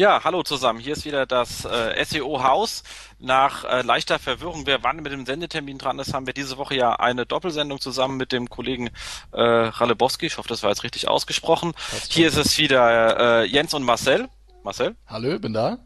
Ja, hallo zusammen. Hier ist wieder das äh, SEO-Haus. Nach äh, leichter Verwirrung, wer wann mit dem Sendetermin dran ist, haben wir diese Woche ja eine Doppelsendung zusammen mit dem Kollegen äh, Ralebowski. Ich hoffe, das war jetzt richtig ausgesprochen. Hier ist es wieder äh, Jens und Marcel. Marcel? Hallo, bin da.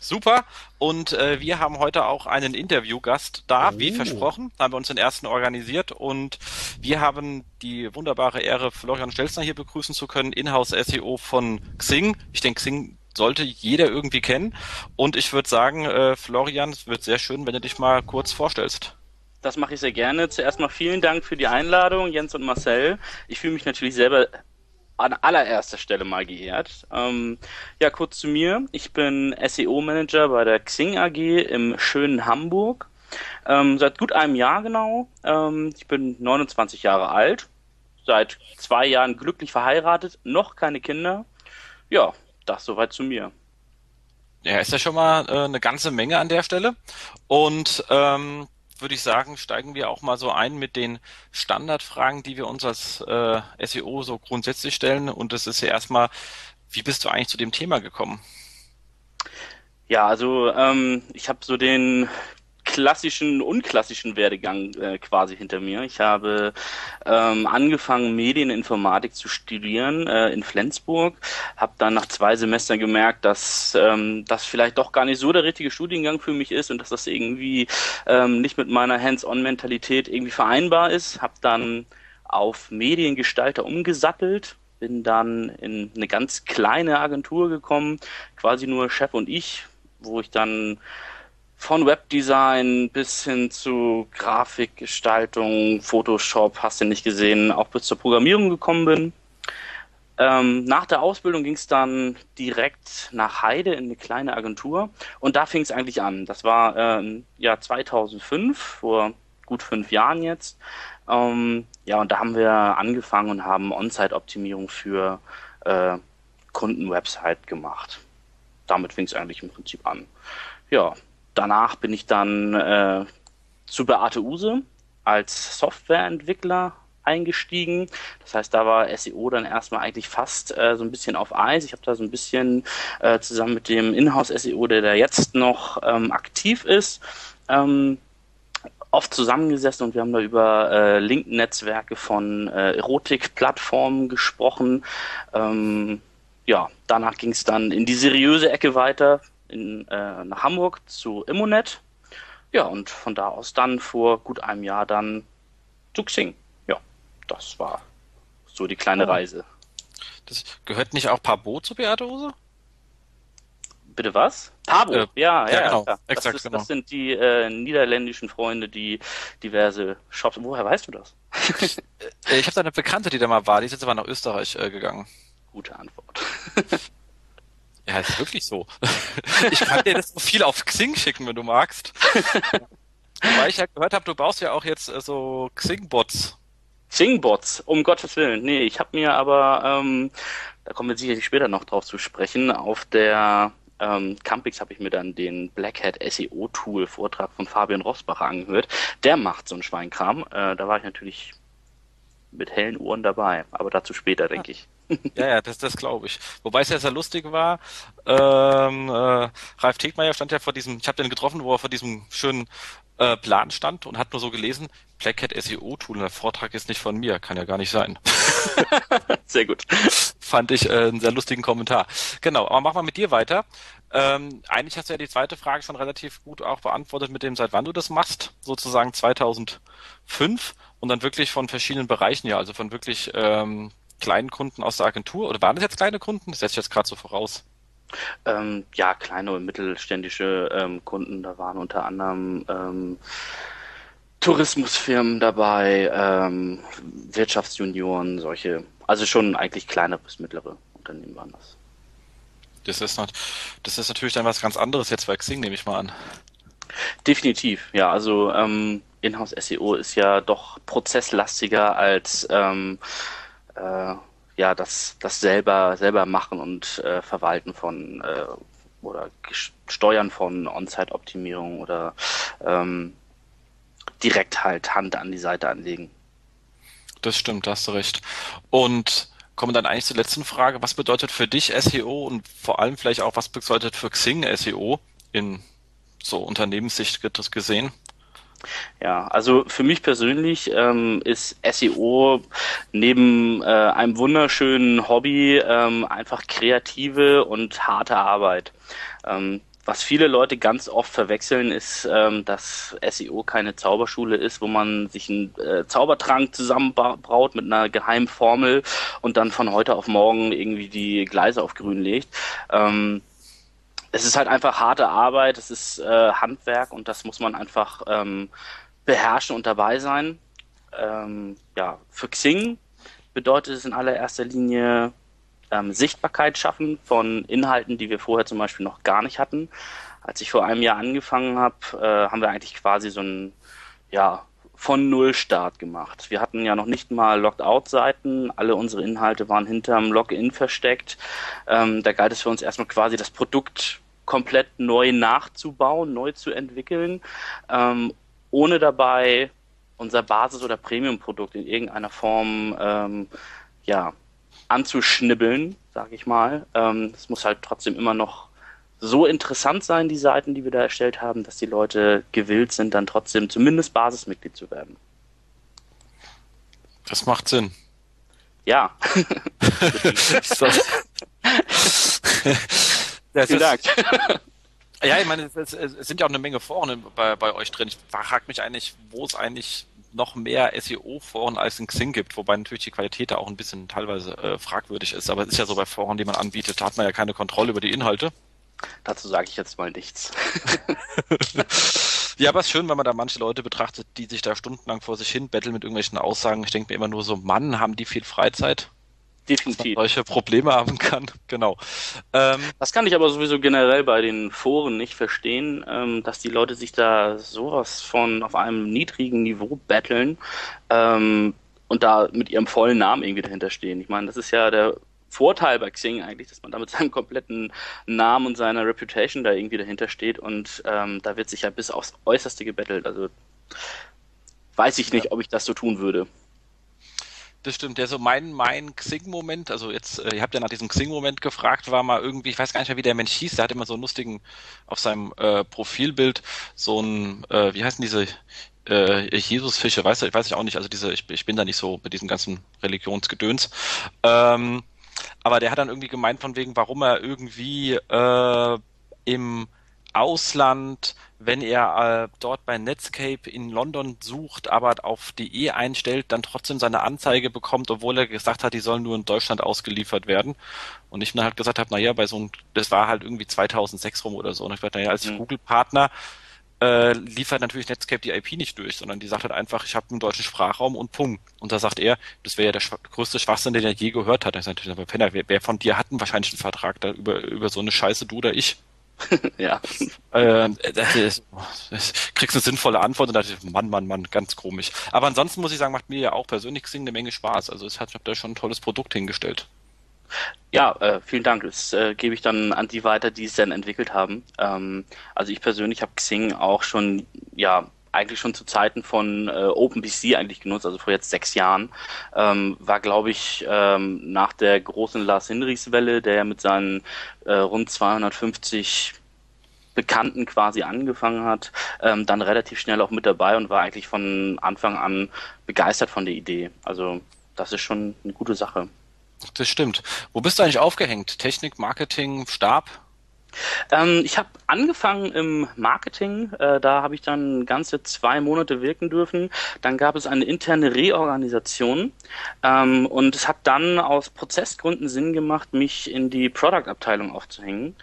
Super. Und äh, wir haben heute auch einen Interviewgast da, oh. wie versprochen. Haben wir uns den ersten organisiert und wir haben die wunderbare Ehre, Florian Stelzner hier begrüßen zu können, Inhouse SEO von Xing. Ich denke, Xing sollte jeder irgendwie kennen. Und ich würde sagen, äh, Florian, es wird sehr schön, wenn du dich mal kurz vorstellst. Das mache ich sehr gerne. Zuerst mal vielen Dank für die Einladung, Jens und Marcel. Ich fühle mich natürlich selber an allererster Stelle mal geehrt. Ähm, ja, kurz zu mir. Ich bin SEO-Manager bei der Xing AG im schönen Hamburg. Ähm, seit gut einem Jahr genau. Ähm, ich bin 29 Jahre alt, seit zwei Jahren glücklich verheiratet, noch keine Kinder. Ja, das soweit zu mir. Ja, ist ja schon mal äh, eine ganze Menge an der Stelle. Und ähm, würde ich sagen, steigen wir auch mal so ein mit den Standardfragen, die wir uns als äh, SEO so grundsätzlich stellen. Und das ist ja erstmal, wie bist du eigentlich zu dem Thema gekommen? Ja, also ähm, ich habe so den klassischen, unklassischen Werdegang äh, quasi hinter mir. Ich habe ähm, angefangen, Medieninformatik zu studieren äh, in Flensburg, habe dann nach zwei Semestern gemerkt, dass ähm, das vielleicht doch gar nicht so der richtige Studiengang für mich ist und dass das irgendwie ähm, nicht mit meiner Hands-on-Mentalität irgendwie vereinbar ist. Habe dann auf Mediengestalter umgesattelt, bin dann in eine ganz kleine Agentur gekommen, quasi nur Chef und ich, wo ich dann von Webdesign bis hin zu Grafikgestaltung, Photoshop, hast du nicht gesehen, auch bis zur Programmierung gekommen bin. Ähm, nach der Ausbildung ging es dann direkt nach Heide in eine kleine Agentur und da fing es eigentlich an. Das war ähm, ja 2005, vor gut fünf Jahren jetzt. Ähm, ja, und da haben wir angefangen und haben On-Site-Optimierung für äh, Kundenwebsite gemacht. Damit fing es eigentlich im Prinzip an. Ja, danach bin ich dann äh, zu Beate Use als Softwareentwickler eingestiegen. Das heißt, da war SEO dann erstmal eigentlich fast äh, so ein bisschen auf Eis. Ich habe da so ein bisschen äh, zusammen mit dem Inhouse-SEO, der da jetzt noch ähm, aktiv ist, ähm, oft zusammengesessen und wir haben da über äh, Link-Netzwerke von äh, Erotik-Plattformen gesprochen. Ähm, ja, danach ging es dann in die seriöse Ecke weiter in, äh, nach Hamburg zu Immonet. Ja, und von da aus dann vor gut einem Jahr dann zu Xing. Ja, das war so die kleine oh. Reise. Das gehört nicht auch Pabo zu Beate Hose? Bitte was? Pabo, äh, ja, ja, ja, genau. Ja. Exakt, das, ist, genau. das sind die äh, niederländischen Freunde, die diverse Shops. Woher weißt du das? Äh, ich habe da eine Bekannte, die da mal war, die ist jetzt aber nach Österreich äh, gegangen. Gute Antwort. Ja, ist wirklich so. Ich kann dir das so viel auf Xing schicken, wenn du magst. Weil ich ja gehört habe, du baust ja auch jetzt äh, so Xing-Bots. Xing-Bots, um Gottes Willen. Nee, ich habe mir aber, ähm, da kommen wir sicherlich später noch drauf zu sprechen, auf der ähm, Campix habe ich mir dann den Black Hat SEO Tool Vortrag von Fabian Rosbacher angehört. Der macht so einen Schweinkram. Äh, da war ich natürlich mit hellen Ohren dabei, aber dazu später, denke ich. Ja, ja, das, das glaube ich. Wobei es ja sehr lustig war. Ähm, äh, Ralf Tegmeier stand ja vor diesem, ich habe den getroffen, wo er vor diesem schönen äh, Plan stand und hat nur so gelesen, Black Hat SEO Tool, der Vortrag ist nicht von mir, kann ja gar nicht sein. sehr gut. Fand ich äh, einen sehr lustigen Kommentar. Genau, aber machen wir mit dir weiter. Ähm, eigentlich hast du ja die zweite Frage schon relativ gut auch beantwortet mit dem, seit wann du das machst, sozusagen 2005 und dann wirklich von verschiedenen Bereichen, ja, also von wirklich ähm, kleinen Kunden aus der Agentur? Oder waren das jetzt kleine Kunden? Das setze ich jetzt gerade so voraus. Ähm, ja, kleine und mittelständische ähm, Kunden. Da waren unter anderem ähm, Tourismusfirmen dabei, ähm, Wirtschaftsjunioren, solche. Also schon eigentlich kleinere bis mittlere Unternehmen waren das. Das ist, not, das ist natürlich dann was ganz anderes jetzt bei Xing, nehme ich mal an. Definitiv, ja. Also ähm, Inhouse SEO ist ja doch prozesslastiger als ähm, äh, ja, das, das selber, selber machen und äh, verwalten von äh, oder Steuern von On-Site-Optimierung oder ähm, direkt halt Hand an die Seite anlegen. Das stimmt, hast du recht. Und kommen dann eigentlich zur letzten Frage. Was bedeutet für dich SEO und vor allem vielleicht auch, was bedeutet für Xing SEO in so Unternehmenssicht gesehen? Ja, also für mich persönlich ähm, ist SEO neben äh, einem wunderschönen Hobby ähm, einfach kreative und harte Arbeit. Ähm, was viele Leute ganz oft verwechseln, ist, ähm, dass SEO keine Zauberschule ist, wo man sich einen äh, Zaubertrank zusammenbraut mit einer geheimen Formel und dann von heute auf morgen irgendwie die Gleise auf grün legt. Ähm, es ist halt einfach harte Arbeit, es ist äh, Handwerk und das muss man einfach ähm, beherrschen und dabei sein. Ähm, ja, für Xing bedeutet es in allererster Linie ähm, Sichtbarkeit schaffen von Inhalten, die wir vorher zum Beispiel noch gar nicht hatten. Als ich vor einem Jahr angefangen habe, äh, haben wir eigentlich quasi so ein ja, von Null Start gemacht. Wir hatten ja noch nicht mal Logged-Out-Seiten, alle unsere Inhalte waren hinterm Login versteckt. Ähm, da galt es für uns erstmal quasi das Produkt komplett neu nachzubauen, neu zu entwickeln, ähm, ohne dabei unser Basis- oder Premium-Produkt in irgendeiner Form ähm, ja, anzuschnibbeln, sage ich mal. Ähm, es muss halt trotzdem immer noch so interessant sein, die Seiten, die wir da erstellt haben, dass die Leute gewillt sind, dann trotzdem zumindest Basismitglied zu werden. Das macht Sinn. Ja. Ja, Vielen Dank. ja, ich meine, es, es, sind ja auch eine Menge Foren bei, bei euch drin. Ich frage mich eigentlich, wo es eigentlich noch mehr SEO-Foren als in Xing gibt, wobei natürlich die Qualität da auch ein bisschen teilweise äh, fragwürdig ist. Aber es ist ja so bei Foren, die man anbietet, da hat man ja keine Kontrolle über die Inhalte. Dazu sage ich jetzt mal nichts. ja, aber es ist schön, wenn man da manche Leute betrachtet, die sich da stundenlang vor sich hin betteln mit irgendwelchen Aussagen. Ich denke mir immer nur so, Mann, haben die viel Freizeit? Definitiv. solche Probleme haben kann, genau. Ähm, das kann ich aber sowieso generell bei den Foren nicht verstehen, ähm, dass die Leute sich da sowas von auf einem niedrigen Niveau betteln ähm, und da mit ihrem vollen Namen irgendwie dahinter stehen. Ich meine, das ist ja der Vorteil bei Xing eigentlich, dass man da mit seinem kompletten Namen und seiner Reputation da irgendwie dahinter steht und ähm, da wird sich ja bis aufs Äußerste gebettelt. Also weiß ich nicht, ja. ob ich das so tun würde. Das stimmt. Der so mein, mein Xing-Moment, also jetzt, äh, ihr habt ja nach diesem Xing-Moment gefragt, war mal irgendwie, ich weiß gar nicht mehr, wie der Mensch hieß, der hat immer so einen lustigen, auf seinem äh, Profilbild so ein, äh, wie heißen diese äh, Jesusfische, weiß ich, weiß ich auch nicht, also diese, ich, ich bin da nicht so mit diesem ganzen Religionsgedöns. Ähm, aber der hat dann irgendwie gemeint von wegen, warum er irgendwie äh, im Ausland, wenn er äh, dort bei Netscape in London sucht, aber auf DE einstellt, dann trotzdem seine Anzeige bekommt, obwohl er gesagt hat, die sollen nur in Deutschland ausgeliefert werden. Und ich dann halt gesagt habe, naja, bei so einem, das war halt irgendwie 2006 rum oder so. Und ich dachte, naja, als mhm. Google-Partner äh, liefert natürlich Netscape die IP nicht durch, sondern die sagt halt einfach, ich habe einen deutschen Sprachraum und Punkt. Und da sagt er, das wäre ja der schw größte Schwachsinn, den er je gehört hat. Da ist natürlich, aber Penner, wer, wer von dir hat einen wahrscheinlich einen Vertrag da über, über so eine Scheiße, du oder ich? ja. Äh, das ist, das kriegst eine sinnvolle Antwort und dachte ich, Mann, Mann, Mann, ganz komisch. Aber ansonsten muss ich sagen, macht mir ja auch persönlich Xing eine Menge Spaß. Also es hat, ich habe da schon ein tolles Produkt hingestellt. Ja, äh, vielen Dank. Das äh, gebe ich dann an die weiter, die es dann entwickelt haben. Ähm, also ich persönlich habe Xing auch schon, ja, eigentlich schon zu Zeiten von äh, OpenBC eigentlich genutzt, also vor jetzt sechs Jahren. Ähm, war, glaube ich, ähm, nach der großen Lars Hinrichs Welle, der mit seinen äh, rund 250 Bekannten quasi angefangen hat, ähm, dann relativ schnell auch mit dabei und war eigentlich von Anfang an begeistert von der Idee. Also das ist schon eine gute Sache. Das stimmt. Wo bist du eigentlich aufgehängt? Technik, Marketing, Stab? Ähm, ich habe angefangen im Marketing. Äh, da habe ich dann ganze zwei Monate wirken dürfen. Dann gab es eine interne Reorganisation ähm, und es hat dann aus Prozessgründen Sinn gemacht, mich in die Product-Abteilung aufzuhängen,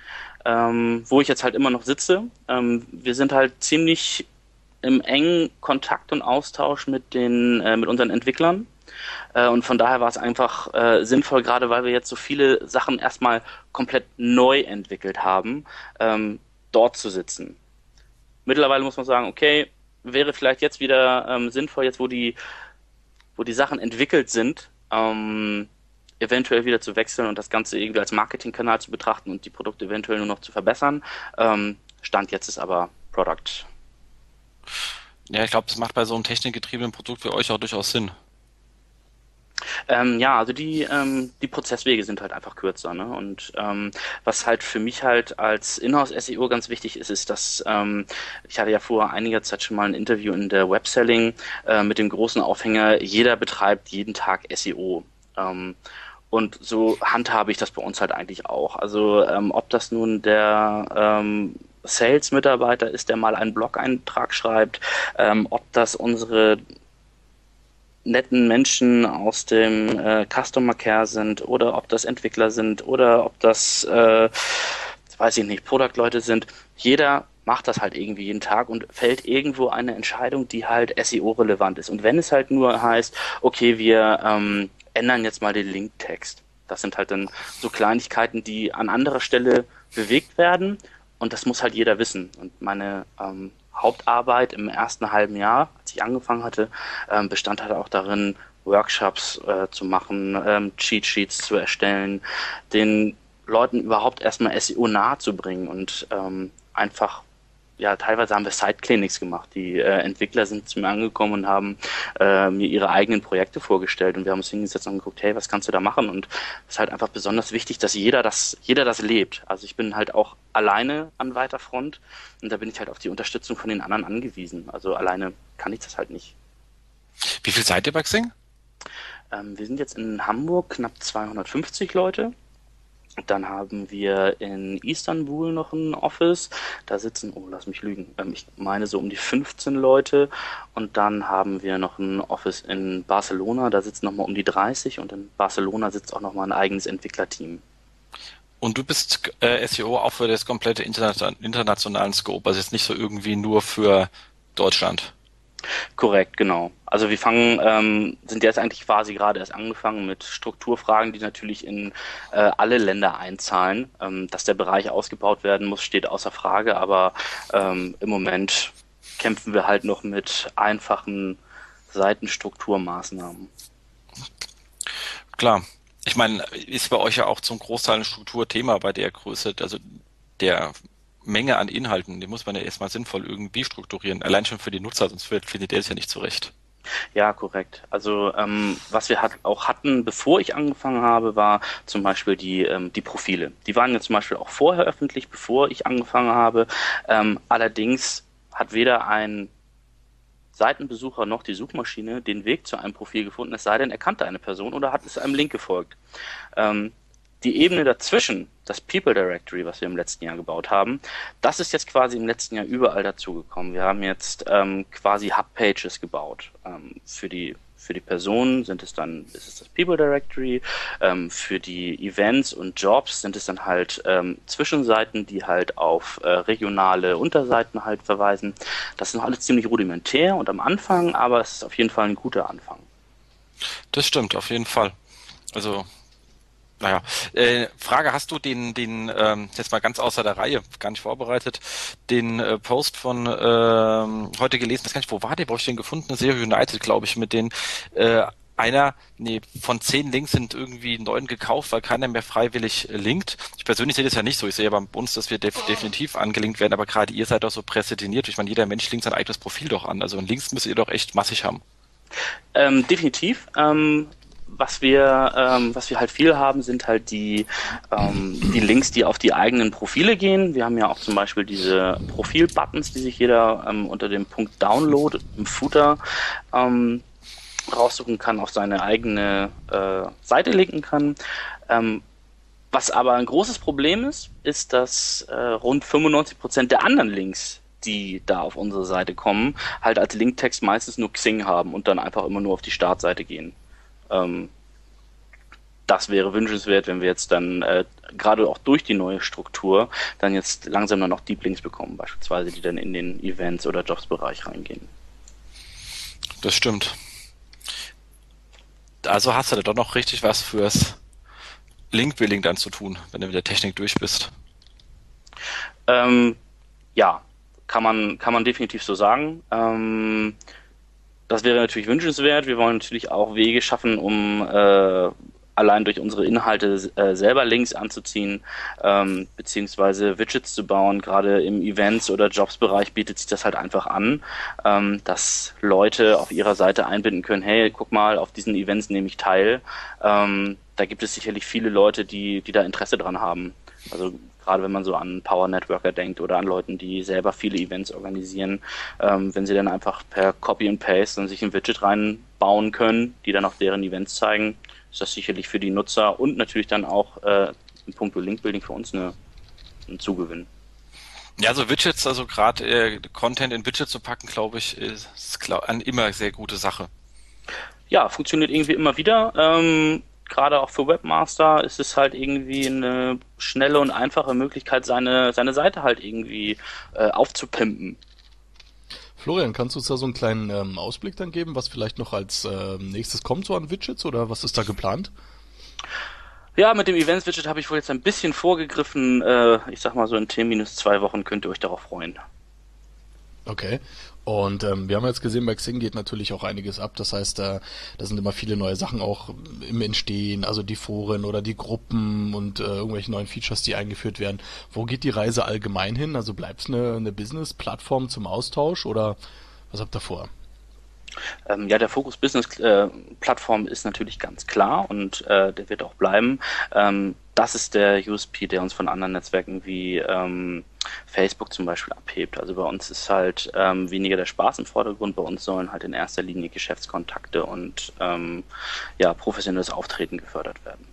ähm, wo ich jetzt halt immer noch sitze. Ähm, wir sind halt ziemlich im engen Kontakt und Austausch mit den äh, mit unseren Entwicklern und von daher war es einfach äh, sinnvoll, gerade weil wir jetzt so viele Sachen erstmal komplett neu entwickelt haben, ähm, dort zu sitzen. Mittlerweile muss man sagen, okay, wäre vielleicht jetzt wieder ähm, sinnvoll, jetzt wo die, wo die Sachen entwickelt sind, ähm, eventuell wieder zu wechseln und das Ganze irgendwie als Marketingkanal zu betrachten und die Produkte eventuell nur noch zu verbessern. Ähm, Stand jetzt ist aber Product. Ja, ich glaube, das macht bei so einem technikgetriebenen Produkt für euch auch durchaus Sinn. Ähm, ja, also die, ähm, die Prozesswege sind halt einfach kürzer. Ne? Und ähm, was halt für mich halt als Inhouse-SEO ganz wichtig ist, ist, dass ähm, ich hatte ja vor einiger Zeit schon mal ein Interview in der Webselling äh, mit dem großen Aufhänger, jeder betreibt jeden Tag SEO. Ähm, und so handhabe ich das bei uns halt eigentlich auch. Also ähm, ob das nun der ähm, Sales-Mitarbeiter ist, der mal einen Blog-Eintrag schreibt, ähm, ob das unsere netten Menschen aus dem äh, Customer Care sind oder ob das Entwickler sind oder ob das, äh, weiß ich nicht, Product-Leute sind. Jeder macht das halt irgendwie jeden Tag und fällt irgendwo eine Entscheidung, die halt SEO-relevant ist. Und wenn es halt nur heißt, okay, wir ähm, ändern jetzt mal den Linktext. Das sind halt dann so Kleinigkeiten, die an anderer Stelle bewegt werden und das muss halt jeder wissen. Und meine ähm, Hauptarbeit im ersten halben Jahr, als ich angefangen hatte, ähm, bestand halt auch darin, Workshops äh, zu machen, ähm, Cheat Sheets zu erstellen, den Leuten überhaupt erstmal SEO nahe zu bringen und ähm, einfach ja, teilweise haben wir Side-Clinics gemacht. Die äh, Entwickler sind zu mir angekommen und haben äh, mir ihre eigenen Projekte vorgestellt und wir haben uns hingesetzt und geguckt, hey, was kannst du da machen? Und es ist halt einfach besonders wichtig, dass jeder das, jeder das lebt. Also ich bin halt auch alleine an weiter Front und da bin ich halt auf die Unterstützung von den anderen angewiesen. Also alleine kann ich das halt nicht. Wie viel seid ihr bei Xing? Ähm, wir sind jetzt in Hamburg knapp 250 Leute. Dann haben wir in Istanbul noch ein Office. Da sitzen, oh, lass mich lügen, ähm, ich meine so um die 15 Leute. Und dann haben wir noch ein Office in Barcelona. Da sitzen nochmal um die 30. Und in Barcelona sitzt auch nochmal ein eigenes Entwicklerteam. Und du bist äh, SEO auch für das komplette internationalen Scope, also jetzt nicht so irgendwie nur für Deutschland. Korrekt, genau. Also wir fangen, ähm, sind jetzt eigentlich quasi gerade erst angefangen mit Strukturfragen, die natürlich in äh, alle Länder einzahlen. Ähm, dass der Bereich ausgebaut werden muss, steht außer Frage, aber ähm, im Moment kämpfen wir halt noch mit einfachen Seitenstrukturmaßnahmen. Klar. Ich meine, ist bei euch ja auch zum Großteil ein Strukturthema bei der Größe, also der Menge an Inhalten, die muss man ja erstmal sinnvoll irgendwie strukturieren. Allein schon für die Nutzer, sonst findet der es ja nicht zurecht. Ja, korrekt. Also ähm, was wir hat, auch hatten, bevor ich angefangen habe, war zum Beispiel die, ähm, die Profile. Die waren ja zum Beispiel auch vorher öffentlich, bevor ich angefangen habe. Ähm, allerdings hat weder ein Seitenbesucher noch die Suchmaschine den Weg zu einem Profil gefunden, es sei denn, er kannte eine Person oder hat es einem Link gefolgt. Ähm, die Ebene dazwischen, das People Directory, was wir im letzten Jahr gebaut haben, das ist jetzt quasi im letzten Jahr überall dazugekommen. Wir haben jetzt ähm, quasi Hub-Pages gebaut. Ähm, für die für die Personen sind es dann ist es das People Directory. Ähm, für die Events und Jobs sind es dann halt ähm, Zwischenseiten, die halt auf äh, regionale Unterseiten halt verweisen. Das ist noch alles ziemlich rudimentär und am Anfang, aber es ist auf jeden Fall ein guter Anfang. Das stimmt, auf jeden Fall. Also naja, äh, Frage, hast du den, den ähm, jetzt mal ganz außer der Reihe, gar nicht vorbereitet, den äh, Post von ähm, heute gelesen, das kann ich, wo war der, wo ich den gefunden? Serie United, glaube ich, mit den äh, einer, nee, von zehn Links sind irgendwie neun gekauft, weil keiner mehr freiwillig linkt. Ich persönlich sehe das ja nicht so. Ich sehe ja bei uns, dass wir def definitiv angelinkt werden, aber gerade ihr seid doch so präsentiert. Ich meine, jeder Mensch linkt sein eigenes Profil doch an. Also Links müsst ihr doch echt massig haben. Ähm, definitiv. Ähm, was wir, ähm, was wir halt viel haben, sind halt die, ähm, die Links, die auf die eigenen Profile gehen. Wir haben ja auch zum Beispiel diese Profil-Buttons, die sich jeder ähm, unter dem Punkt Download im Footer ähm, raussuchen kann, auf seine eigene äh, Seite linken kann. Ähm, was aber ein großes Problem ist, ist, dass äh, rund 95 Prozent der anderen Links, die da auf unsere Seite kommen, halt als Linktext meistens nur Xing haben und dann einfach immer nur auf die Startseite gehen. Ähm, das wäre wünschenswert, wenn wir jetzt dann äh, gerade auch durch die neue Struktur dann jetzt langsam dann noch Deep Links bekommen, beispielsweise, die dann in den Events- oder Jobs-Bereich reingehen. Das stimmt. Also hast du da doch noch richtig was fürs Link-Building dann zu tun, wenn du mit der Technik durch bist. Ähm, ja, kann man, kann man definitiv so sagen. Ähm, das wäre natürlich wünschenswert. Wir wollen natürlich auch Wege schaffen, um äh, allein durch unsere Inhalte äh, selber Links anzuziehen, ähm, beziehungsweise Widgets zu bauen. Gerade im Events- oder Jobs-Bereich bietet sich das halt einfach an, ähm, dass Leute auf ihrer Seite einbinden können, hey, guck mal, auf diesen Events nehme ich teil. Ähm, da gibt es sicherlich viele Leute, die, die da Interesse dran haben. Also gerade wenn man so an Power Networker denkt oder an Leuten, die selber viele Events organisieren, ähm, wenn sie dann einfach per Copy and Paste dann sich ein Widget reinbauen können, die dann auch deren Events zeigen, ist das sicherlich für die Nutzer und natürlich dann auch äh, in puncto Linkbuilding für uns eine, ein Zugewinn. Ja, so Widgets, also gerade äh, Content in Widgets zu packen, glaube ich, ist glaub, eine immer sehr gute Sache. Ja, funktioniert irgendwie immer wieder. Ähm, gerade auch für Webmaster ist es halt irgendwie eine schnelle und einfache Möglichkeit, seine, seine Seite halt irgendwie äh, aufzupimpen. Florian, kannst du uns da so einen kleinen ähm, Ausblick dann geben, was vielleicht noch als äh, nächstes kommt so an Widgets oder was ist da geplant? Ja, mit dem Events-Widget habe ich wohl jetzt ein bisschen vorgegriffen. Äh, ich sag mal so in 10 minus zwei Wochen könnt ihr euch darauf freuen. Okay. Und ähm, wir haben jetzt gesehen, bei Xing geht natürlich auch einiges ab. Das heißt, äh, da sind immer viele neue Sachen auch im Entstehen, also die Foren oder die Gruppen und äh, irgendwelche neuen Features, die eingeführt werden. Wo geht die Reise allgemein hin? Also bleibt es eine, eine Business-Plattform zum Austausch oder was habt ihr vor? Ähm, ja, der Fokus Business äh, Plattform ist natürlich ganz klar und äh, der wird auch bleiben. Ähm, das ist der USP, der uns von anderen Netzwerken wie ähm, Facebook zum Beispiel abhebt. Also bei uns ist halt ähm, weniger der Spaß im Vordergrund, bei uns sollen halt in erster Linie Geschäftskontakte und ähm, ja, professionelles Auftreten gefördert werden.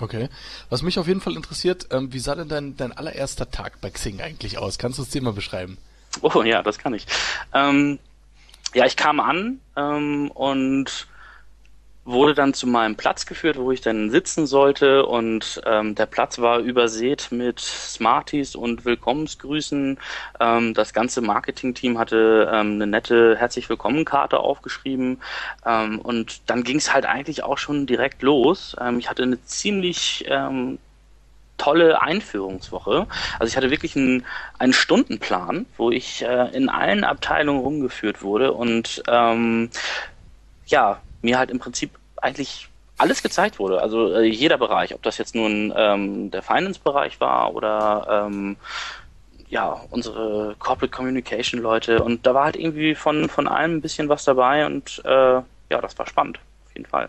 Okay. Was mich auf jeden Fall interessiert, ähm, wie sah denn dein, dein allererster Tag bei Xing eigentlich aus? Kannst du es dir mal beschreiben? Oh ja, das kann ich. Ja, ich kam an ähm, und wurde dann zu meinem Platz geführt, wo ich dann sitzen sollte und ähm, der Platz war übersät mit Smarties und Willkommensgrüßen. Ähm, das ganze Marketingteam hatte ähm, eine nette Herzlich Willkommen-Karte aufgeschrieben ähm, und dann ging es halt eigentlich auch schon direkt los. Ähm, ich hatte eine ziemlich ähm, tolle Einführungswoche. Also ich hatte wirklich einen, einen Stundenplan, wo ich äh, in allen Abteilungen rumgeführt wurde und ähm, ja, mir halt im Prinzip eigentlich alles gezeigt wurde. Also äh, jeder Bereich, ob das jetzt nun ähm, der Finance-Bereich war oder ähm, ja, unsere Corporate Communication Leute und da war halt irgendwie von, von allem ein bisschen was dabei und äh, ja, das war spannend, auf jeden Fall.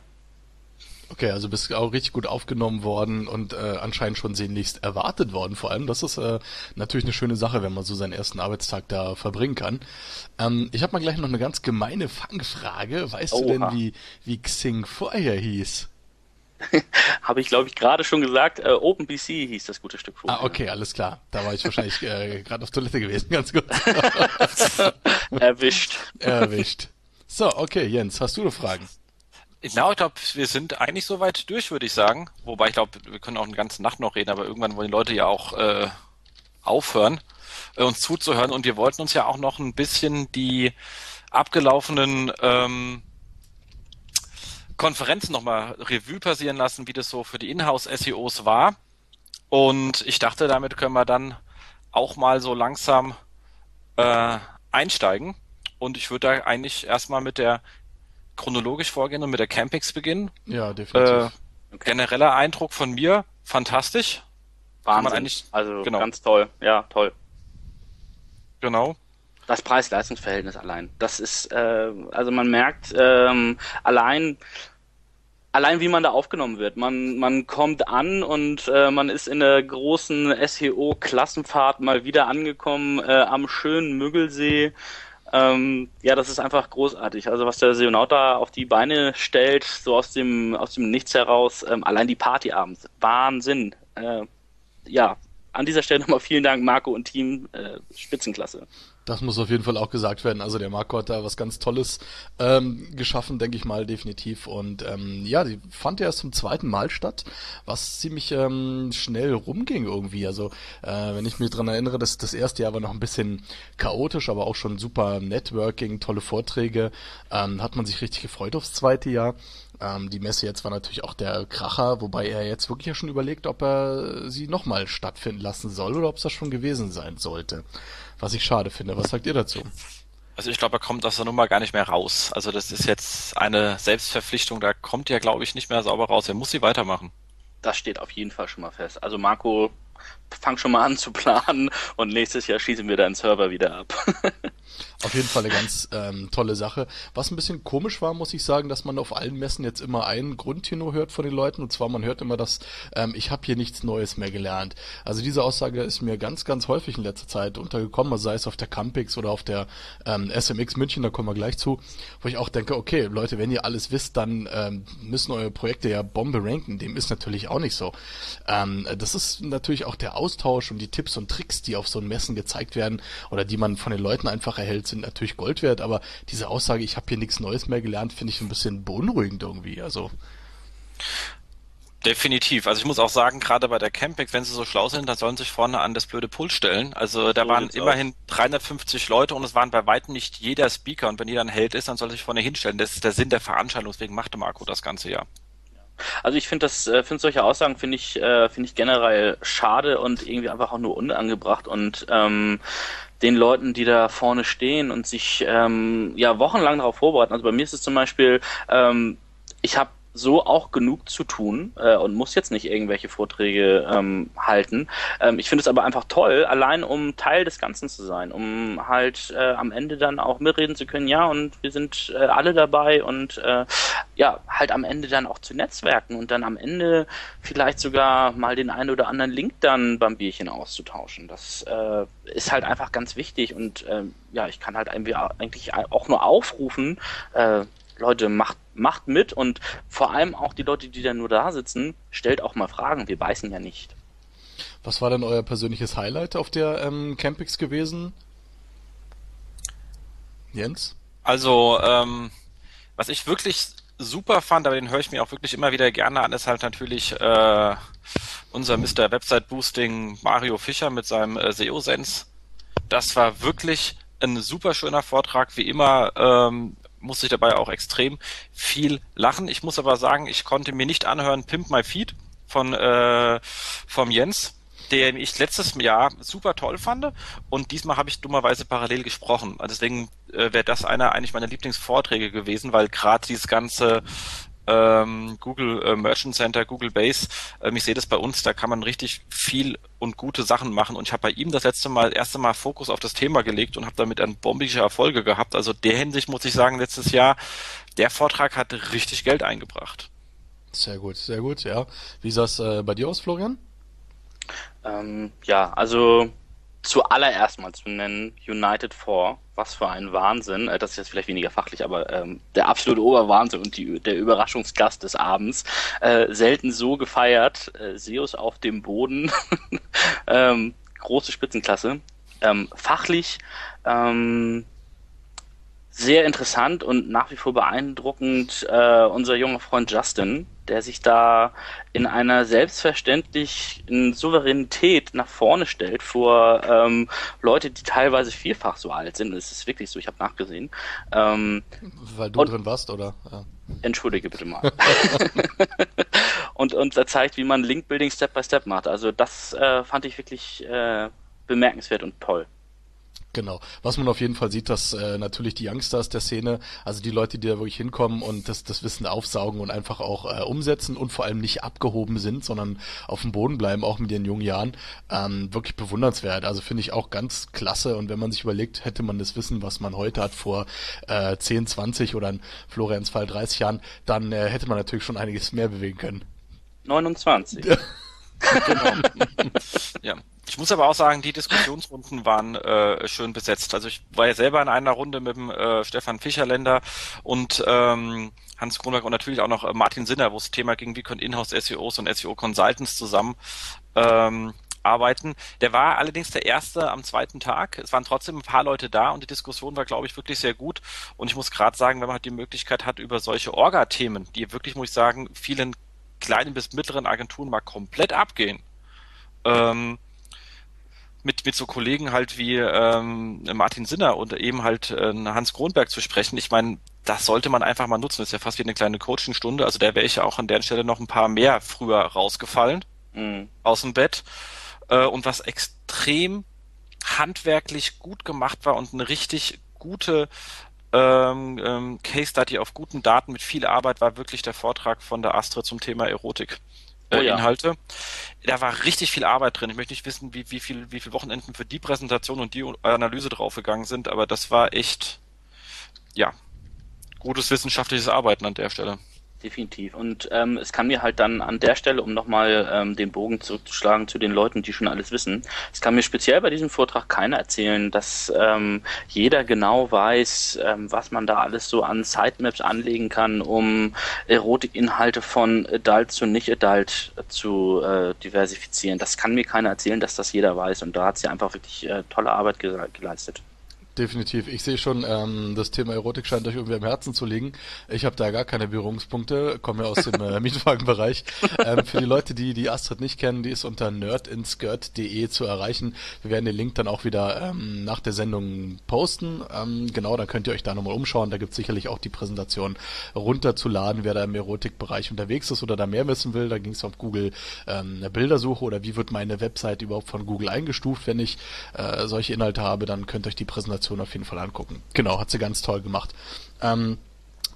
Okay, also bist auch richtig gut aufgenommen worden und äh, anscheinend schon sehnlichst erwartet worden. Vor allem, das ist äh, natürlich eine schöne Sache, wenn man so seinen ersten Arbeitstag da verbringen kann. Ähm, ich habe mal gleich noch eine ganz gemeine Fangfrage. Weißt Oha. du denn, wie, wie Xing vorher hieß? habe ich, glaube ich, gerade schon gesagt. Äh, OpenBC hieß das gute Stück vorher. Ah, okay, alles klar. Da war ich wahrscheinlich äh, gerade auf Toilette gewesen, ganz gut. Erwischt. Erwischt. So, okay, Jens, hast du noch Fragen? Ja, ich glaube, wir sind eigentlich soweit durch, würde ich sagen. Wobei ich glaube, wir können auch eine ganze Nacht noch reden, aber irgendwann wollen die Leute ja auch äh, aufhören, äh, uns zuzuhören. Und wir wollten uns ja auch noch ein bisschen die abgelaufenen ähm, Konferenzen nochmal Revue passieren lassen, wie das so für die Inhouse-SEOs war. Und ich dachte, damit können wir dann auch mal so langsam äh, einsteigen. Und ich würde da eigentlich erstmal mit der chronologisch vorgehen und mit der Campings beginnen. Ja, definitiv. Äh, genereller Eindruck von mir, fantastisch. Wahnsinn. also genau. ganz toll. Ja, toll. Genau. Das Preis-Leistungs-Verhältnis allein. Das ist, äh, also man merkt ähm, allein, allein wie man da aufgenommen wird. Man, man kommt an und äh, man ist in der großen SEO-Klassenfahrt mal wieder angekommen äh, am schönen Müggelsee. Ähm, ja, das ist einfach großartig. Also was der Seonaut da auf die Beine stellt, so aus dem, aus dem Nichts heraus, ähm, allein die Partyabends. Wahnsinn. Äh, ja, an dieser Stelle nochmal vielen Dank, Marco und Team. Äh, Spitzenklasse. Das muss auf jeden Fall auch gesagt werden. Also der Marco hat da was ganz Tolles ähm, geschaffen, denke ich mal, definitiv. Und ähm, ja, die fand ja erst zum zweiten Mal statt, was ziemlich ähm, schnell rumging irgendwie. Also äh, wenn ich mich dran erinnere, das, das erste Jahr war noch ein bisschen chaotisch, aber auch schon super Networking, tolle Vorträge. Ähm, hat man sich richtig gefreut aufs zweite Jahr. Ähm, die Messe jetzt war natürlich auch der Kracher, wobei er jetzt wirklich ja schon überlegt, ob er sie nochmal stattfinden lassen soll oder ob es das schon gewesen sein sollte. Was ich schade finde. Was sagt ihr dazu? Also ich glaube, er kommt aus der Nummer gar nicht mehr raus. Also das ist jetzt eine Selbstverpflichtung, da kommt er, glaube ich, nicht mehr sauber raus. Er muss sie weitermachen. Das steht auf jeden Fall schon mal fest. Also Marco, fang schon mal an zu planen und nächstes Jahr schießen wir deinen Server wieder ab. Auf jeden Fall eine ganz ähm, tolle Sache. Was ein bisschen komisch war, muss ich sagen, dass man auf allen Messen jetzt immer einen Grundtenor hört von den Leuten. Und zwar, man hört immer, dass ähm, ich habe hier nichts Neues mehr gelernt. Also diese Aussage ist mir ganz, ganz häufig in letzter Zeit untergekommen, also sei es auf der Campix oder auf der ähm, SMX München, da kommen wir gleich zu, wo ich auch denke, okay, Leute, wenn ihr alles wisst, dann ähm, müssen eure Projekte ja Bombe ranken. Dem ist natürlich auch nicht so. Ähm, das ist natürlich auch der Austausch und die Tipps und Tricks, die auf so einen Messen gezeigt werden oder die man von den Leuten einfach erhält, sind natürlich Gold wert, aber diese Aussage, ich habe hier nichts Neues mehr gelernt, finde ich ein bisschen beunruhigend irgendwie. Also Definitiv. Also ich muss auch sagen, gerade bei der Campix, wenn sie so schlau sind, dann sollen sie sich vorne an das blöde Pult stellen. Also da so waren immerhin aus. 350 Leute und es waren bei weitem nicht jeder Speaker. Und wenn jeder ein Held ist, dann soll er sich vorne hinstellen. Das ist der Sinn der Veranstaltung. Deswegen machte Marco das ganze Jahr. Also ich finde das, äh, finde solche Aussagen finde ich, äh, finde ich generell schade und irgendwie einfach auch nur unangebracht und ähm, den Leuten, die da vorne stehen und sich ähm, ja wochenlang darauf vorbereiten. Also bei mir ist es zum Beispiel, ähm, ich habe so auch genug zu tun äh, und muss jetzt nicht irgendwelche Vorträge ähm, halten. Ähm, ich finde es aber einfach toll, allein um Teil des Ganzen zu sein, um halt äh, am Ende dann auch mitreden zu können, ja, und wir sind äh, alle dabei und äh, ja, halt am Ende dann auch zu netzwerken und dann am Ende vielleicht sogar mal den einen oder anderen Link dann beim Bierchen auszutauschen. Das äh, ist halt einfach ganz wichtig und äh, ja, ich kann halt eigentlich auch nur aufrufen, äh, Leute, macht, macht mit und vor allem auch die Leute, die dann nur da sitzen, stellt auch mal Fragen. Wir beißen ja nicht. Was war denn euer persönliches Highlight auf der ähm, Campix gewesen? Jens? Also, ähm, was ich wirklich super fand, aber den höre ich mir auch wirklich immer wieder gerne an, ist halt natürlich äh, unser Mr. Website Boosting Mario Fischer mit seinem äh, SEO-Sense. Das war wirklich ein super schöner Vortrag, wie immer. Ähm, musste ich dabei auch extrem viel lachen. Ich muss aber sagen, ich konnte mir nicht anhören Pimp My Feed von äh, vom Jens, den ich letztes Jahr super toll fand und diesmal habe ich dummerweise parallel gesprochen. Also deswegen äh, wäre das einer eigentlich meiner Lieblingsvorträge gewesen, weil gerade dieses ganze ähm, Google äh, Merchant Center, Google Base. Ähm, ich sehe das bei uns, da kann man richtig viel und gute Sachen machen. Und ich habe bei ihm das letzte Mal, erste Mal Fokus auf das Thema gelegt und habe damit ein bombische Erfolge gehabt. Also der Hinsicht muss ich sagen, letztes Jahr, der Vortrag hat richtig Geld eingebracht. Sehr gut, sehr gut, ja. Wie sah es äh, bei dir aus, Florian? Ähm, ja, also zuallererst mal zu nennen United 4. Was für ein Wahnsinn. Äh, das ist jetzt vielleicht weniger fachlich, aber ähm, der absolute Oberwahnsinn und die, der Überraschungsgast des Abends. Äh, selten so gefeiert. Äh, Seus auf dem Boden. ähm, große Spitzenklasse. Ähm, fachlich ähm, sehr interessant und nach wie vor beeindruckend äh, unser junger Freund Justin, der sich da in einer selbstverständlichen Souveränität nach vorne stellt vor ähm, Leute, die teilweise vielfach so alt sind. Es ist wirklich so, ich habe nachgesehen. Ähm, Weil du und, drin warst, oder? Ja. Entschuldige bitte mal. und, und er zeigt, wie man Link-Building Step by Step macht. Also das äh, fand ich wirklich äh, bemerkenswert und toll. Genau. Was man auf jeden Fall sieht, dass äh, natürlich die Youngsters der Szene, also die Leute, die da wirklich hinkommen und das, das Wissen aufsaugen und einfach auch äh, umsetzen und vor allem nicht abgehoben sind, sondern auf dem Boden bleiben, auch mit ihren jungen Jahren, ähm, wirklich bewundernswert. Also finde ich auch ganz klasse. Und wenn man sich überlegt, hätte man das Wissen, was man heute hat, vor äh, 10, 20 oder in Florians Fall 30 Jahren, dann äh, hätte man natürlich schon einiges mehr bewegen können. 29. genau. ja. Ich muss aber auch sagen, die Diskussionsrunden waren äh, schön besetzt. Also ich war ja selber in einer Runde mit dem äh, Stefan Fischerländer und ähm, Hans Kronberg und natürlich auch noch äh, Martin Sinner, wo es Thema ging, wie können Inhouse-SEOs und SEO-Consultants zusammen ähm, arbeiten. Der war allerdings der erste am zweiten Tag. Es waren trotzdem ein paar Leute da und die Diskussion war, glaube ich, wirklich sehr gut. Und ich muss gerade sagen, wenn man halt die Möglichkeit hat, über solche Orga-Themen, die wirklich, muss ich sagen, vielen kleinen bis mittleren Agenturen mal komplett abgehen, ähm, mit, mit so Kollegen halt wie ähm, Martin Sinner und eben halt äh, Hans Kronberg zu sprechen. Ich meine, das sollte man einfach mal nutzen. Das ist ja fast wie eine kleine Coachingstunde. Also da wäre ich ja auch an der Stelle noch ein paar mehr früher rausgefallen mhm. aus dem Bett. Äh, und was extrem handwerklich gut gemacht war und eine richtig gute ähm, ähm, Case Study auf guten Daten mit viel Arbeit war wirklich der Vortrag von der Astrid zum Thema Erotik. Äh, oh ja. Inhalte. Da war richtig viel Arbeit drin. Ich möchte nicht wissen, wie, wie viel, wie viel Wochenenden für die Präsentation und die Analyse draufgegangen sind, aber das war echt, ja, gutes wissenschaftliches Arbeiten an der Stelle definitiv. Und ähm, es kann mir halt dann an der Stelle, um nochmal ähm, den Bogen zurückzuschlagen zu den Leuten, die schon alles wissen, es kann mir speziell bei diesem Vortrag keiner erzählen, dass ähm, jeder genau weiß, ähm, was man da alles so an Sitemaps anlegen kann, um Erotikinhalte von Adult zu Nicht-Adult zu äh, diversifizieren. Das kann mir keiner erzählen, dass das jeder weiß. Und da hat sie einfach wirklich äh, tolle Arbeit geleistet. Definitiv. Ich sehe schon, ähm, das Thema Erotik scheint euch irgendwie am Herzen zu liegen. Ich habe da gar keine Berührungspunkte, komme ja aus dem äh, Mietwagenbereich. Ähm, für die Leute, die die Astrid nicht kennen, die ist unter nerdinsskirt.de zu erreichen. Wir werden den Link dann auch wieder ähm, nach der Sendung posten. Ähm, genau, dann könnt ihr euch da nochmal umschauen. Da gibt es sicherlich auch die Präsentation runterzuladen, wer da im Erotikbereich unterwegs ist oder da mehr wissen will. Da ging es auf Google ähm, eine Bildersuche oder wie wird meine Website überhaupt von Google eingestuft, wenn ich äh, solche Inhalte habe, dann könnt ihr euch die Präsentation Präsentation auf jeden Fall angucken. Genau, hat sie ganz toll gemacht. Ähm,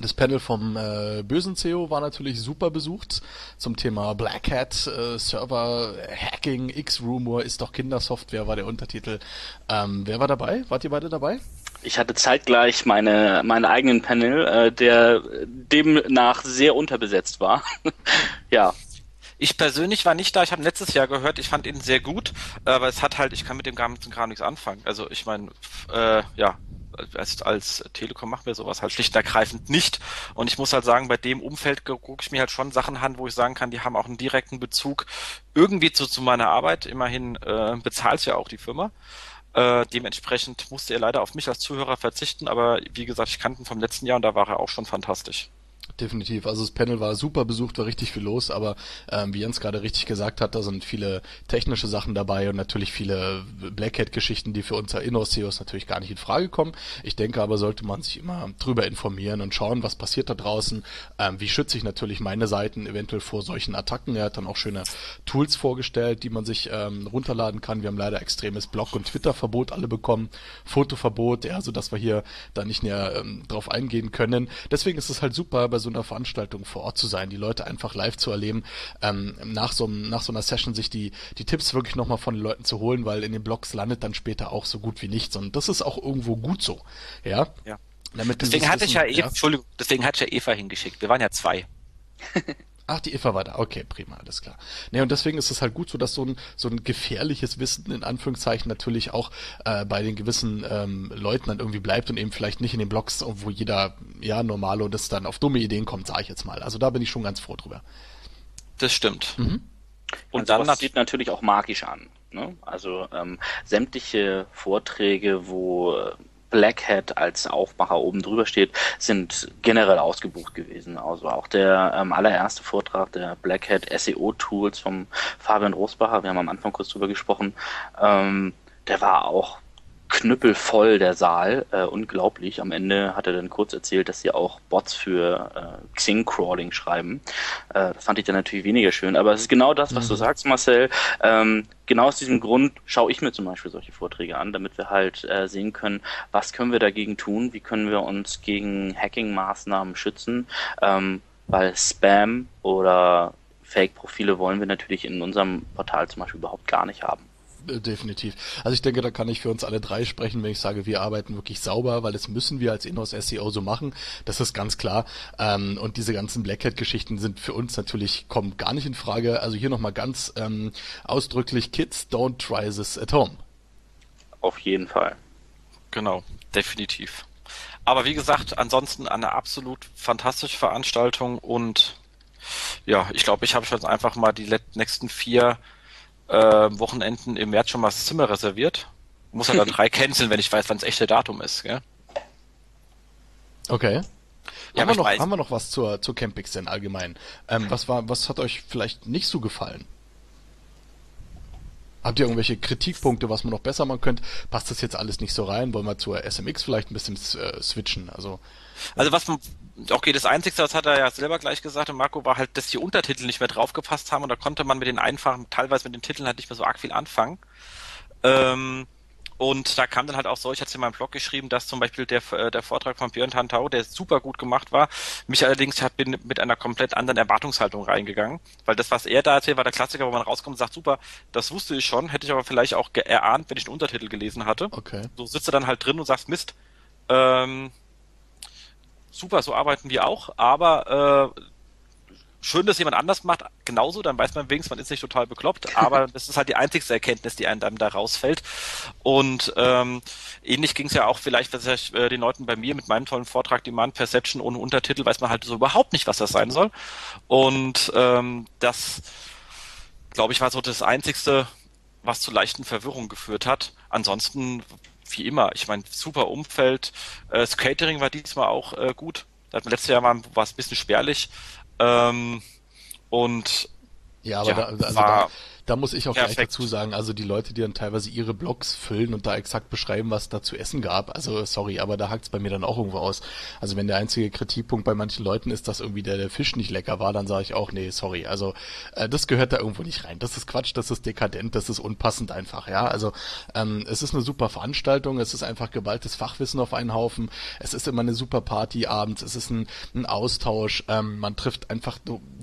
das Panel vom äh, bösen CEO war natürlich super besucht zum Thema Black Hat, äh, Server Hacking, X-Rumor ist doch Kindersoftware war der Untertitel. Ähm, wer war dabei? Wart ihr beide dabei? Ich hatte zeitgleich meine meinen eigenen Panel, äh, der demnach sehr unterbesetzt war. ja, ich persönlich war nicht da, ich habe letztes Jahr gehört, ich fand ihn sehr gut, aber es hat halt, ich kann mit dem ganzen Kram nichts anfangen. Also ich meine, äh, ja, als, als Telekom machen wir sowas halt schlicht und ergreifend nicht. Und ich muss halt sagen, bei dem Umfeld gucke ich mir halt schon Sachen an, wo ich sagen kann, die haben auch einen direkten Bezug irgendwie zu, zu meiner Arbeit. Immerhin äh, bezahlt ja auch die Firma. Äh, dementsprechend musste er leider auf mich als Zuhörer verzichten, aber wie gesagt, ich kannte ihn vom letzten Jahr und da war er auch schon fantastisch. Definitiv. Also das Panel war super besucht, war richtig viel los, aber ähm, wie Jens gerade richtig gesagt hat, da sind viele technische Sachen dabei und natürlich viele Black Hat-Geschichten, die für uns Inhouse-CEOs natürlich gar nicht in Frage kommen. Ich denke aber, sollte man sich immer drüber informieren und schauen, was passiert da draußen, ähm, wie schütze ich natürlich meine Seiten eventuell vor solchen Attacken. Er hat dann auch schöne Tools vorgestellt, die man sich ähm, runterladen kann. Wir haben leider extremes Blog- und Twitter-Verbot alle bekommen, Fotoverbot, ja, so wir hier da nicht näher ähm, drauf eingehen können. Deswegen ist es halt super, bei so einer Veranstaltung vor Ort zu sein, die Leute einfach live zu erleben, ähm, nach, so, nach so einer Session sich die, die Tipps wirklich nochmal von den Leuten zu holen, weil in den Blogs landet dann später auch so gut wie nichts. Und das ist auch irgendwo gut so. Ja. ja. Damit deswegen hatte ich ja, ja, Entschuldigung, deswegen hatte ich ja Eva hingeschickt. Wir waren ja zwei. Ach, die Eva war da. Okay, prima, alles klar. Ne, und deswegen ist es halt gut so, dass so ein, so ein gefährliches Wissen in Anführungszeichen natürlich auch äh, bei den gewissen ähm, Leuten dann irgendwie bleibt und eben vielleicht nicht in den Blogs, wo jeder, ja, Normalo das dann auf dumme Ideen kommt, sage ich jetzt mal. Also da bin ich schon ganz froh drüber. Das stimmt. Mhm. Und, und dann sieht natürlich auch magisch an. Ne? Also ähm, sämtliche Vorträge, wo äh, Black Hat als Aufmacher oben drüber steht, sind generell ausgebucht gewesen. Also auch der ähm, allererste Vortrag der Black Hat SEO Tools vom Fabian Rosbacher, wir haben am Anfang kurz drüber gesprochen, ähm, der war auch knüppelvoll der Saal, äh, unglaublich. Am Ende hat er dann kurz erzählt, dass sie auch Bots für äh, Xing-Crawling schreiben. Äh, das fand ich dann natürlich weniger schön, aber es ist genau das, was mhm. du sagst, Marcel. Ähm, genau aus diesem Grund schaue ich mir zum Beispiel solche Vorträge an, damit wir halt äh, sehen können, was können wir dagegen tun, wie können wir uns gegen Hacking-Maßnahmen schützen, ähm, weil Spam oder Fake-Profile wollen wir natürlich in unserem Portal zum Beispiel überhaupt gar nicht haben. Definitiv. Also ich denke, da kann ich für uns alle drei sprechen, wenn ich sage, wir arbeiten wirklich sauber, weil das müssen wir als Inhouse SEO so machen. Das ist ganz klar. Ähm, und diese ganzen Black Hat-Geschichten sind für uns natürlich, kommen gar nicht in Frage. Also hier nochmal ganz ähm, ausdrücklich, Kids don't try this at home. Auf jeden Fall. Genau, definitiv. Aber wie gesagt, ansonsten eine absolut fantastische Veranstaltung und ja, ich glaube, ich habe schon einfach mal die nächsten vier äh, Wochenenden im März schon mal das Zimmer reserviert. Muss er dann drei canceln, wenn ich weiß, wann das echte Datum ist. Gell? Okay. Ja, haben, wir noch, haben wir noch was zur, zur Campix denn allgemein? Ähm, was war, was hat euch vielleicht nicht so gefallen? Habt ihr irgendwelche Kritikpunkte, was man noch besser machen könnte? Passt das jetzt alles nicht so rein? Wollen wir zur SMX vielleicht ein bisschen äh, switchen? Also, also was man, okay, das Einzige, das hat er ja selber gleich gesagt, und Marco, war halt, dass die Untertitel nicht mehr draufgepasst haben und da konnte man mit den einfachen, teilweise mit den Titeln halt nicht mehr so arg viel anfangen. Ähm, Und da kam dann halt auch so, ich hatte es in meinem Blog geschrieben, dass zum Beispiel der, äh, der Vortrag von Björn Tantau, der super gut gemacht war, mich allerdings hat bin mit einer komplett anderen Erwartungshaltung reingegangen, weil das, was er da erzählt, war der Klassiker, wo man rauskommt und sagt, super, das wusste ich schon, hätte ich aber vielleicht auch erahnt, wenn ich den Untertitel gelesen hatte. Okay. So sitzt du dann halt drin und sagst, Mist, ähm, super, so arbeiten wir auch, aber äh, schön, dass jemand anders macht, genauso, dann weiß man wenigstens, man ist nicht total bekloppt, aber das ist halt die einzigste Erkenntnis, die einem da rausfällt. Und ähm, ähnlich ging es ja auch vielleicht, was ich äh, den Leuten bei mir mit meinem tollen Vortrag Demand Perception ohne Untertitel, weiß man halt so überhaupt nicht, was das sein soll. Und ähm, das, glaube ich, war so das Einzigste, was zu leichten Verwirrungen geführt hat. Ansonsten, wie immer, ich meine, super Umfeld. Äh, das Catering war diesmal auch äh, gut. Letztes Jahr war es ein bisschen spärlich. Ähm, und ja, aber ja, da, also da, da muss ich auch Perfekt. gleich dazu sagen, also die Leute, die dann teilweise ihre Blogs füllen und da exakt beschreiben, was da zu essen gab, also sorry, aber da hakt's bei mir dann auch irgendwo aus. Also wenn der einzige Kritikpunkt bei manchen Leuten ist, dass irgendwie der, der Fisch nicht lecker war, dann sage ich auch, nee, sorry, also äh, das gehört da irgendwo nicht rein. Das ist Quatsch, das ist dekadent, das ist unpassend einfach, ja. Also ähm, es ist eine super Veranstaltung, es ist einfach geballtes Fachwissen auf einen Haufen, es ist immer eine super Party abends, es ist ein, ein Austausch, ähm, man trifft einfach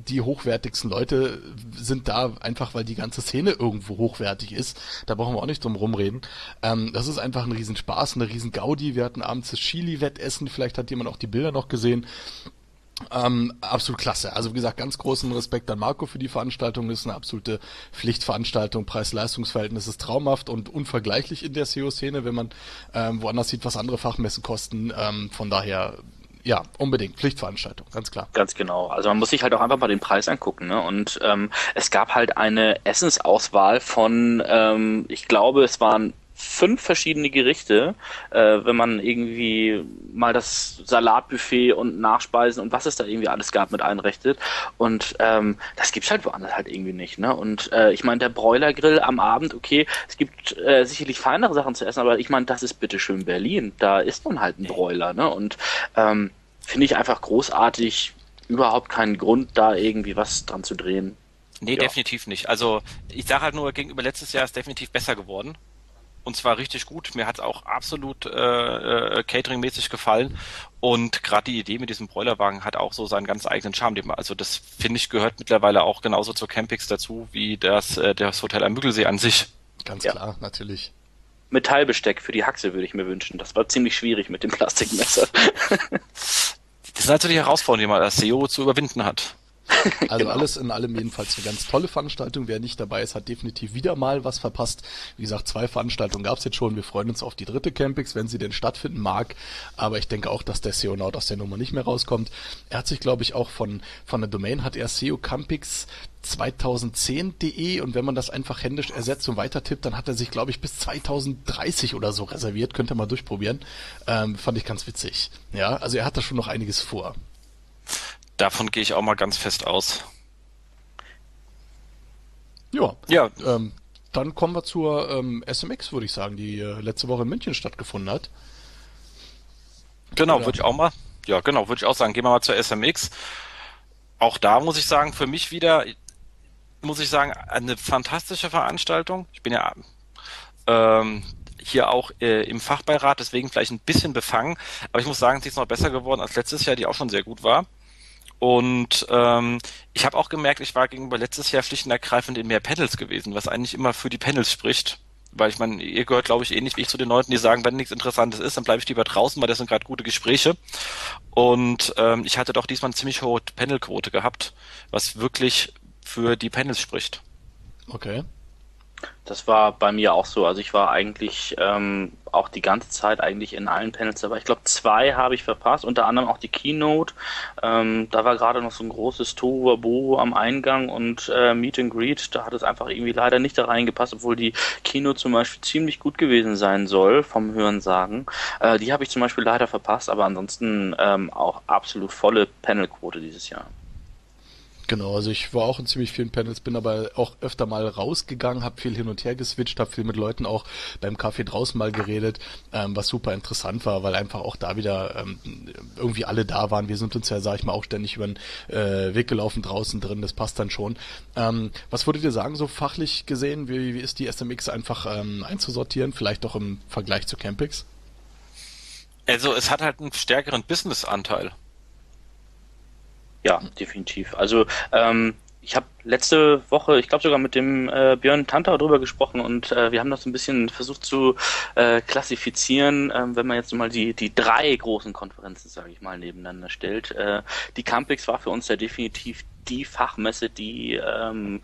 die hochwertigsten Leute sind da einfach, weil die ganze Szene irgendwo hochwertig ist. Da brauchen wir auch nicht drum rumreden. Ähm, das ist einfach ein Riesenspaß, eine riesen Gaudi. Wir hatten abends das Chili-Wettessen. Vielleicht hat jemand auch die Bilder noch gesehen. Ähm, absolut klasse. Also wie gesagt, ganz großen Respekt an Marco für die Veranstaltung. Das ist eine absolute Pflichtveranstaltung. Preis-Leistungs-Verhältnis ist traumhaft und unvergleichlich in der SEO-Szene, wenn man ähm, woanders sieht, was andere Fachmessen kosten. Ähm, von daher ja, unbedingt. Pflichtveranstaltung, ganz klar. Ganz genau. Also man muss sich halt auch einfach mal den Preis angucken. Ne? Und ähm, es gab halt eine Essensauswahl von, ähm, ich glaube, es waren fünf verschiedene Gerichte, äh, wenn man irgendwie mal das Salatbuffet und Nachspeisen und was es da irgendwie alles gab mit einrechtet. Und ähm, das gibt's halt woanders halt irgendwie nicht. Ne? Und äh, ich meine, der Bräulergrill am Abend, okay, es gibt äh, sicherlich feinere Sachen zu essen, aber ich meine, das ist bitteschön Berlin. Da ist man halt ein Bräuler. Ne? Und ähm, finde ich einfach großartig. Überhaupt keinen Grund, da irgendwie was dran zu drehen. Nee, ja. definitiv nicht. Also ich sage halt nur, gegenüber letztes Jahr ist definitiv besser geworden und zwar richtig gut. Mir hat es auch absolut äh, äh, Catering-mäßig gefallen und gerade die Idee mit diesem Bräulerwagen hat auch so seinen ganz eigenen Charme. Also das finde ich gehört mittlerweile auch genauso zur Campix dazu wie das äh, das Hotel am Müggelsee an sich. Ganz ja. klar, natürlich. Metallbesteck für die Haxe würde ich mir wünschen. Das war ziemlich schwierig mit dem Plastikmesser. das sind also die Herausforderungen, die man als SEO zu überwinden hat. Also genau. alles in allem jedenfalls eine ganz tolle Veranstaltung. Wer nicht dabei ist, hat definitiv wieder mal was verpasst. Wie gesagt, zwei Veranstaltungen gab es jetzt schon. Wir freuen uns auf die dritte Campix, wenn sie denn stattfinden mag. Aber ich denke auch, dass der SEO-Naut aus der Nummer nicht mehr rauskommt. Er hat sich, glaube ich, auch von, von der Domain hat er SEO Campix 2010.de und wenn man das einfach händisch ersetzt und weiter tippt, dann hat er sich, glaube ich, bis 2030 oder so reserviert. Könnt ihr mal durchprobieren. Ähm, fand ich ganz witzig. Ja, also er hat da schon noch einiges vor. Davon gehe ich auch mal ganz fest aus. Ja. Ja. Ähm, dann kommen wir zur ähm, SMX, würde ich sagen, die äh, letzte Woche in München stattgefunden hat. Genau, würde ich auch mal. Ja, genau, würde ich auch sagen. Gehen wir mal zur SMX. Auch da muss ich sagen, für mich wieder, muss ich sagen, eine fantastische Veranstaltung. Ich bin ja ähm, hier auch äh, im Fachbeirat, deswegen vielleicht ein bisschen befangen. Aber ich muss sagen, sie ist noch besser geworden als letztes Jahr, die auch schon sehr gut war. Und ähm, ich habe auch gemerkt, ich war gegenüber letztes Jahr schlicht und ergreifend in mehr Panels gewesen, was eigentlich immer für die Panels spricht. Weil ich meine, ihr gehört, glaube ich, ähnlich wie ich zu den Leuten, die sagen, wenn nichts Interessantes ist, dann bleibe ich lieber draußen, weil das sind gerade gute Gespräche. Und ähm, ich hatte doch diesmal eine ziemlich hohe Panelquote gehabt, was wirklich für die Panels spricht. Okay. Das war bei mir auch so. Also ich war eigentlich ähm, auch die ganze Zeit eigentlich in allen Panels dabei. Ich glaube, zwei habe ich verpasst, unter anderem auch die Keynote. Ähm, da war gerade noch so ein großes Tohuwabohu am Eingang und äh, Meet and Greet. Da hat es einfach irgendwie leider nicht da reingepasst, obwohl die Keynote zum Beispiel ziemlich gut gewesen sein soll, vom Hörensagen. Äh, die habe ich zum Beispiel leider verpasst, aber ansonsten ähm, auch absolut volle Panelquote dieses Jahr. Genau, also ich war auch in ziemlich vielen Panels, bin aber auch öfter mal rausgegangen, habe viel hin und her geswitcht, habe viel mit Leuten auch beim Kaffee draußen mal geredet, ähm, was super interessant war, weil einfach auch da wieder ähm, irgendwie alle da waren. Wir sind uns ja, sag ich mal, auch ständig über den äh, Weg gelaufen draußen drin, das passt dann schon. Ähm, was würdet ihr sagen, so fachlich gesehen, wie, wie ist die SMX einfach ähm, einzusortieren, vielleicht auch im Vergleich zu Campix? Also es hat halt einen stärkeren Business-Anteil. Ja, definitiv. Also ähm, ich habe letzte Woche, ich glaube sogar mit dem äh, Björn Tantau drüber gesprochen und äh, wir haben das ein bisschen versucht zu äh, klassifizieren, äh, wenn man jetzt mal die, die drei großen Konferenzen, sage ich mal, nebeneinander stellt. Äh, die Campix war für uns ja definitiv die Fachmesse, die ähm,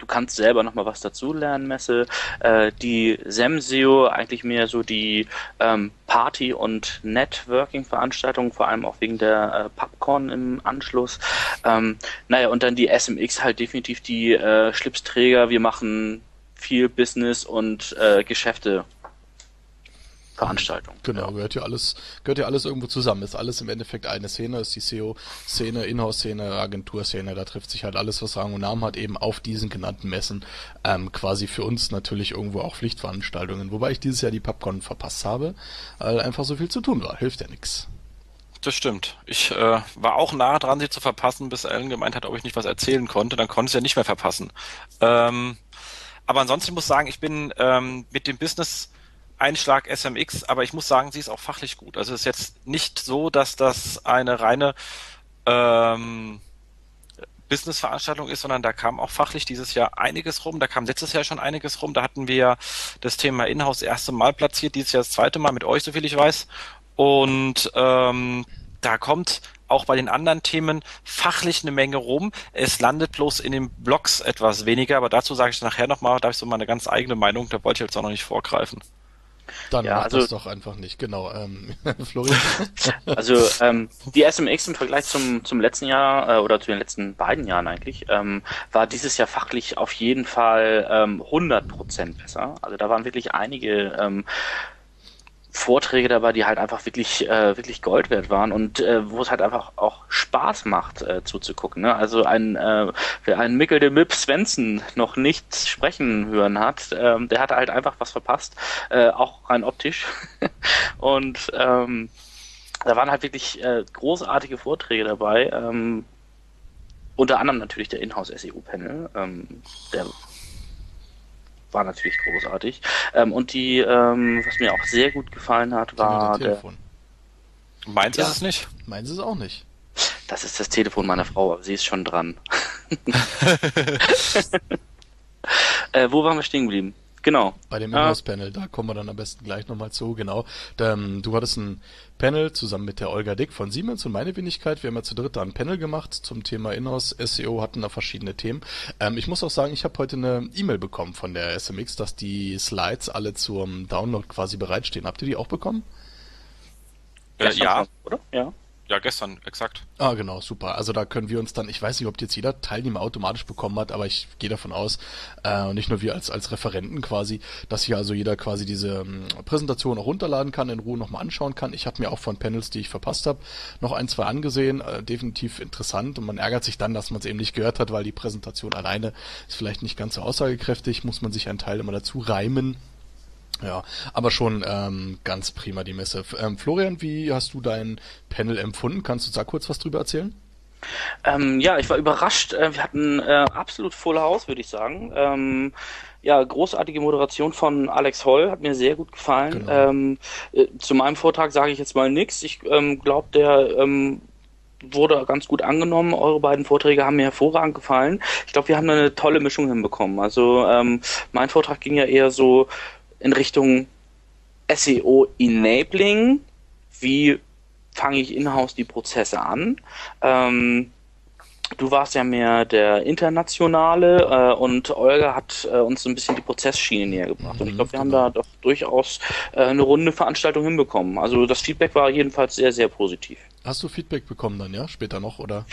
du kannst selber nochmal was dazulernen, Messe. Äh, die Semseo eigentlich mehr so die ähm, Party- und Networking-Veranstaltungen, vor allem auch wegen der äh, Popcorn im Anschluss. Ähm, naja, und dann die SMX halt definitiv die äh, Schlipsträger. Wir machen viel Business und äh, Geschäfte Veranstaltung. Genau, ja. gehört ja alles, gehört ja alles irgendwo zusammen. Ist alles im Endeffekt eine Szene, ist die SEO-Szene, Inhouse-Szene, Agentur-Szene, da trifft sich halt alles, was Rang und Namen hat, eben auf diesen genannten Messen. Ähm, quasi für uns natürlich irgendwo auch Pflichtveranstaltungen. Wobei ich dieses Jahr die Popcorn verpasst habe, weil einfach so viel zu tun war. Hilft ja nichts. Das stimmt. Ich äh, war auch nah dran, sie zu verpassen, bis Alan gemeint hat, ob ich nicht was erzählen konnte. Dann konnte ich ja nicht mehr verpassen. Ähm, aber ansonsten muss ich sagen, ich bin ähm, mit dem Business Einschlag SMX, aber ich muss sagen, sie ist auch fachlich gut. Also es ist jetzt nicht so, dass das eine reine ähm, Business-Veranstaltung ist, sondern da kam auch fachlich dieses Jahr einiges rum. Da kam letztes Jahr schon einiges rum. Da hatten wir das Thema Inhouse das erste Mal platziert, dieses Jahr das zweite Mal mit euch, soviel ich weiß. Und ähm, da kommt auch bei den anderen Themen fachlich eine Menge rum. Es landet bloß in den Blogs etwas weniger, aber dazu sage ich nachher nochmal, da habe ich so meine ganz eigene Meinung, da wollte ich jetzt auch noch nicht vorgreifen. Dann ja, mach also, das doch einfach nicht, genau. Ähm, Florian. Also ähm, die SMX im Vergleich zum, zum letzten Jahr äh, oder zu den letzten beiden Jahren eigentlich, ähm, war dieses Jahr fachlich auf jeden Fall ähm, 100% besser. Also da waren wirklich einige ähm, Vorträge dabei, die halt einfach wirklich, äh, wirklich Gold wert waren und äh, wo es halt einfach auch Spaß macht äh, zuzugucken. Ne? Also ein, äh, wer einen Mikkel de Mip Svensson noch nicht sprechen hören hat, ähm, der hat halt einfach was verpasst, äh, auch rein optisch. und ähm, da waren halt wirklich äh, großartige Vorträge dabei. Ähm, unter anderem natürlich der Inhouse SEO Panel, ähm, der war natürlich großartig. Ähm, und die, ähm, was mir auch sehr gut gefallen hat, war der. Meins ja. ist es nicht. Meins ist es auch nicht. Das ist das Telefon meiner Frau, aber sie ist schon dran. äh, wo waren wir stehen geblieben? Genau. Bei dem Inhouse-Panel, da kommen wir dann am besten gleich nochmal zu, genau. Ähm, du hattest ein Panel zusammen mit der Olga Dick von Siemens und meine Wenigkeit. Wir haben ja zu dritt da ein Panel gemacht zum Thema Inhouse SEO, hatten da verschiedene Themen. Ähm, ich muss auch sagen, ich habe heute eine E-Mail bekommen von der SMX, dass die Slides alle zum Download quasi bereitstehen. Habt ihr die auch bekommen? Äh, ja. Oder? Ja. Ja, gestern, exakt. Ah, genau, super. Also da können wir uns dann, ich weiß nicht, ob jetzt jeder Teilnehmer automatisch bekommen hat, aber ich gehe davon aus, äh, nicht nur wir als, als Referenten quasi, dass hier also jeder quasi diese ähm, Präsentation auch runterladen kann, in Ruhe nochmal anschauen kann. Ich habe mir auch von Panels, die ich verpasst habe, noch ein, zwei angesehen, äh, definitiv interessant und man ärgert sich dann, dass man es eben nicht gehört hat, weil die Präsentation alleine ist vielleicht nicht ganz so aussagekräftig, muss man sich einen Teil immer dazu reimen. Ja, aber schon ähm, ganz prima die Messe. Ähm, Florian, wie hast du dein Panel empfunden? Kannst du da kurz was drüber erzählen? Ähm, ja, ich war überrascht. Äh, wir hatten äh, absolut Full House, würde ich sagen. Ähm, ja, großartige Moderation von Alex Holl, hat mir sehr gut gefallen. Genau. Ähm, äh, zu meinem Vortrag sage ich jetzt mal nichts. Ich ähm, glaube, der ähm, wurde ganz gut angenommen. Eure beiden Vorträge haben mir hervorragend gefallen. Ich glaube, wir haben eine tolle Mischung hinbekommen. Also ähm, mein Vortrag ging ja eher so in Richtung SEO Enabling. Wie fange ich in-house die Prozesse an? Ähm, du warst ja mehr der internationale äh, und Olga hat äh, uns ein bisschen die Prozessschiene näher gebracht. Mhm, und ich glaube, wir genau. haben da doch durchaus äh, eine runde Veranstaltung hinbekommen. Also das Feedback war jedenfalls sehr, sehr positiv. Hast du Feedback bekommen dann, ja? Später noch, oder?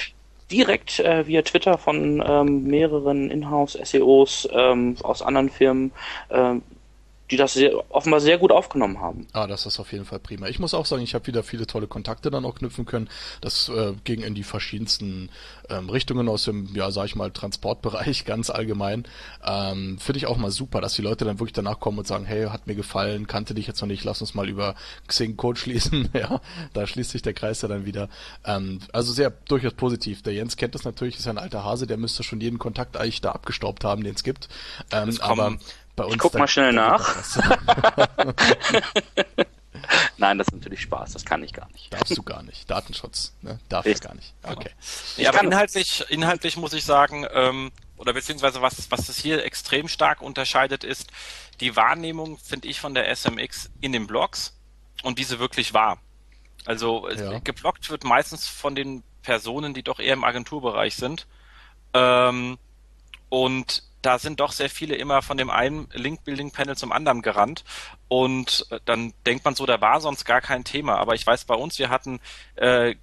direkt äh, via Twitter von ähm, mehreren Inhouse-SEOs ähm, aus anderen Firmen, ähm, die das sehr, offenbar sehr gut aufgenommen haben. Ah, das ist auf jeden Fall prima. Ich muss auch sagen, ich habe wieder viele tolle Kontakte dann auch knüpfen können. Das äh, ging in die verschiedensten ähm, Richtungen aus dem, ja, sag ich mal, Transportbereich ganz allgemein. Ähm, Finde ich auch mal super, dass die Leute dann wirklich danach kommen und sagen, hey, hat mir gefallen, kannte dich jetzt noch nicht, lass uns mal über Xing Code schließen. ja, da schließt sich der Kreis ja dann wieder. Ähm, also sehr durchaus positiv. Der Jens kennt das natürlich, ist ja ein alter Hase, der müsste schon jeden Kontakt eigentlich da abgestaubt haben, den es gibt. Ähm, aber bei uns. Ich guck mal schnell nach. Nein, das ist natürlich Spaß, das kann ich gar nicht. Darfst du gar nicht. Datenschutz, ne? Darf ich gar nicht. Okay. Ja, aber inhaltlich, inhaltlich muss ich sagen, ähm, oder beziehungsweise was, was es hier extrem stark unterscheidet, ist die Wahrnehmung, finde ich, von der SMX in den Blogs und diese wirklich wahr. Also ja. geblockt wird meistens von den Personen, die doch eher im Agenturbereich sind. Ähm, und da sind doch sehr viele immer von dem einen Link-Building-Panel zum anderen gerannt. Und äh, dann denkt man so, da war sonst gar kein Thema. Aber ich weiß bei uns, wir hatten äh,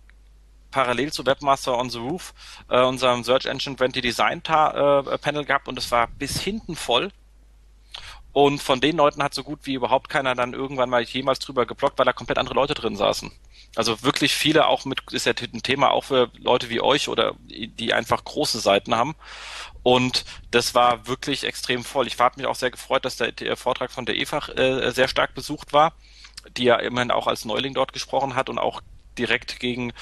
parallel zu Webmaster on the Roof äh, unserem Search Engine 20 Design äh, Panel gehabt und es war bis hinten voll. Und von den Leuten hat so gut wie überhaupt keiner dann irgendwann mal jemals drüber geblockt, weil da komplett andere Leute drin saßen. Also wirklich viele auch mit, ist ja ein Thema auch für Leute wie euch oder die einfach große Seiten haben. Und das war wirklich extrem voll. Ich habe mich auch sehr gefreut, dass der, der Vortrag von der EFAG äh, sehr stark besucht war, die ja immerhin auch als Neuling dort gesprochen hat und auch direkt gegen,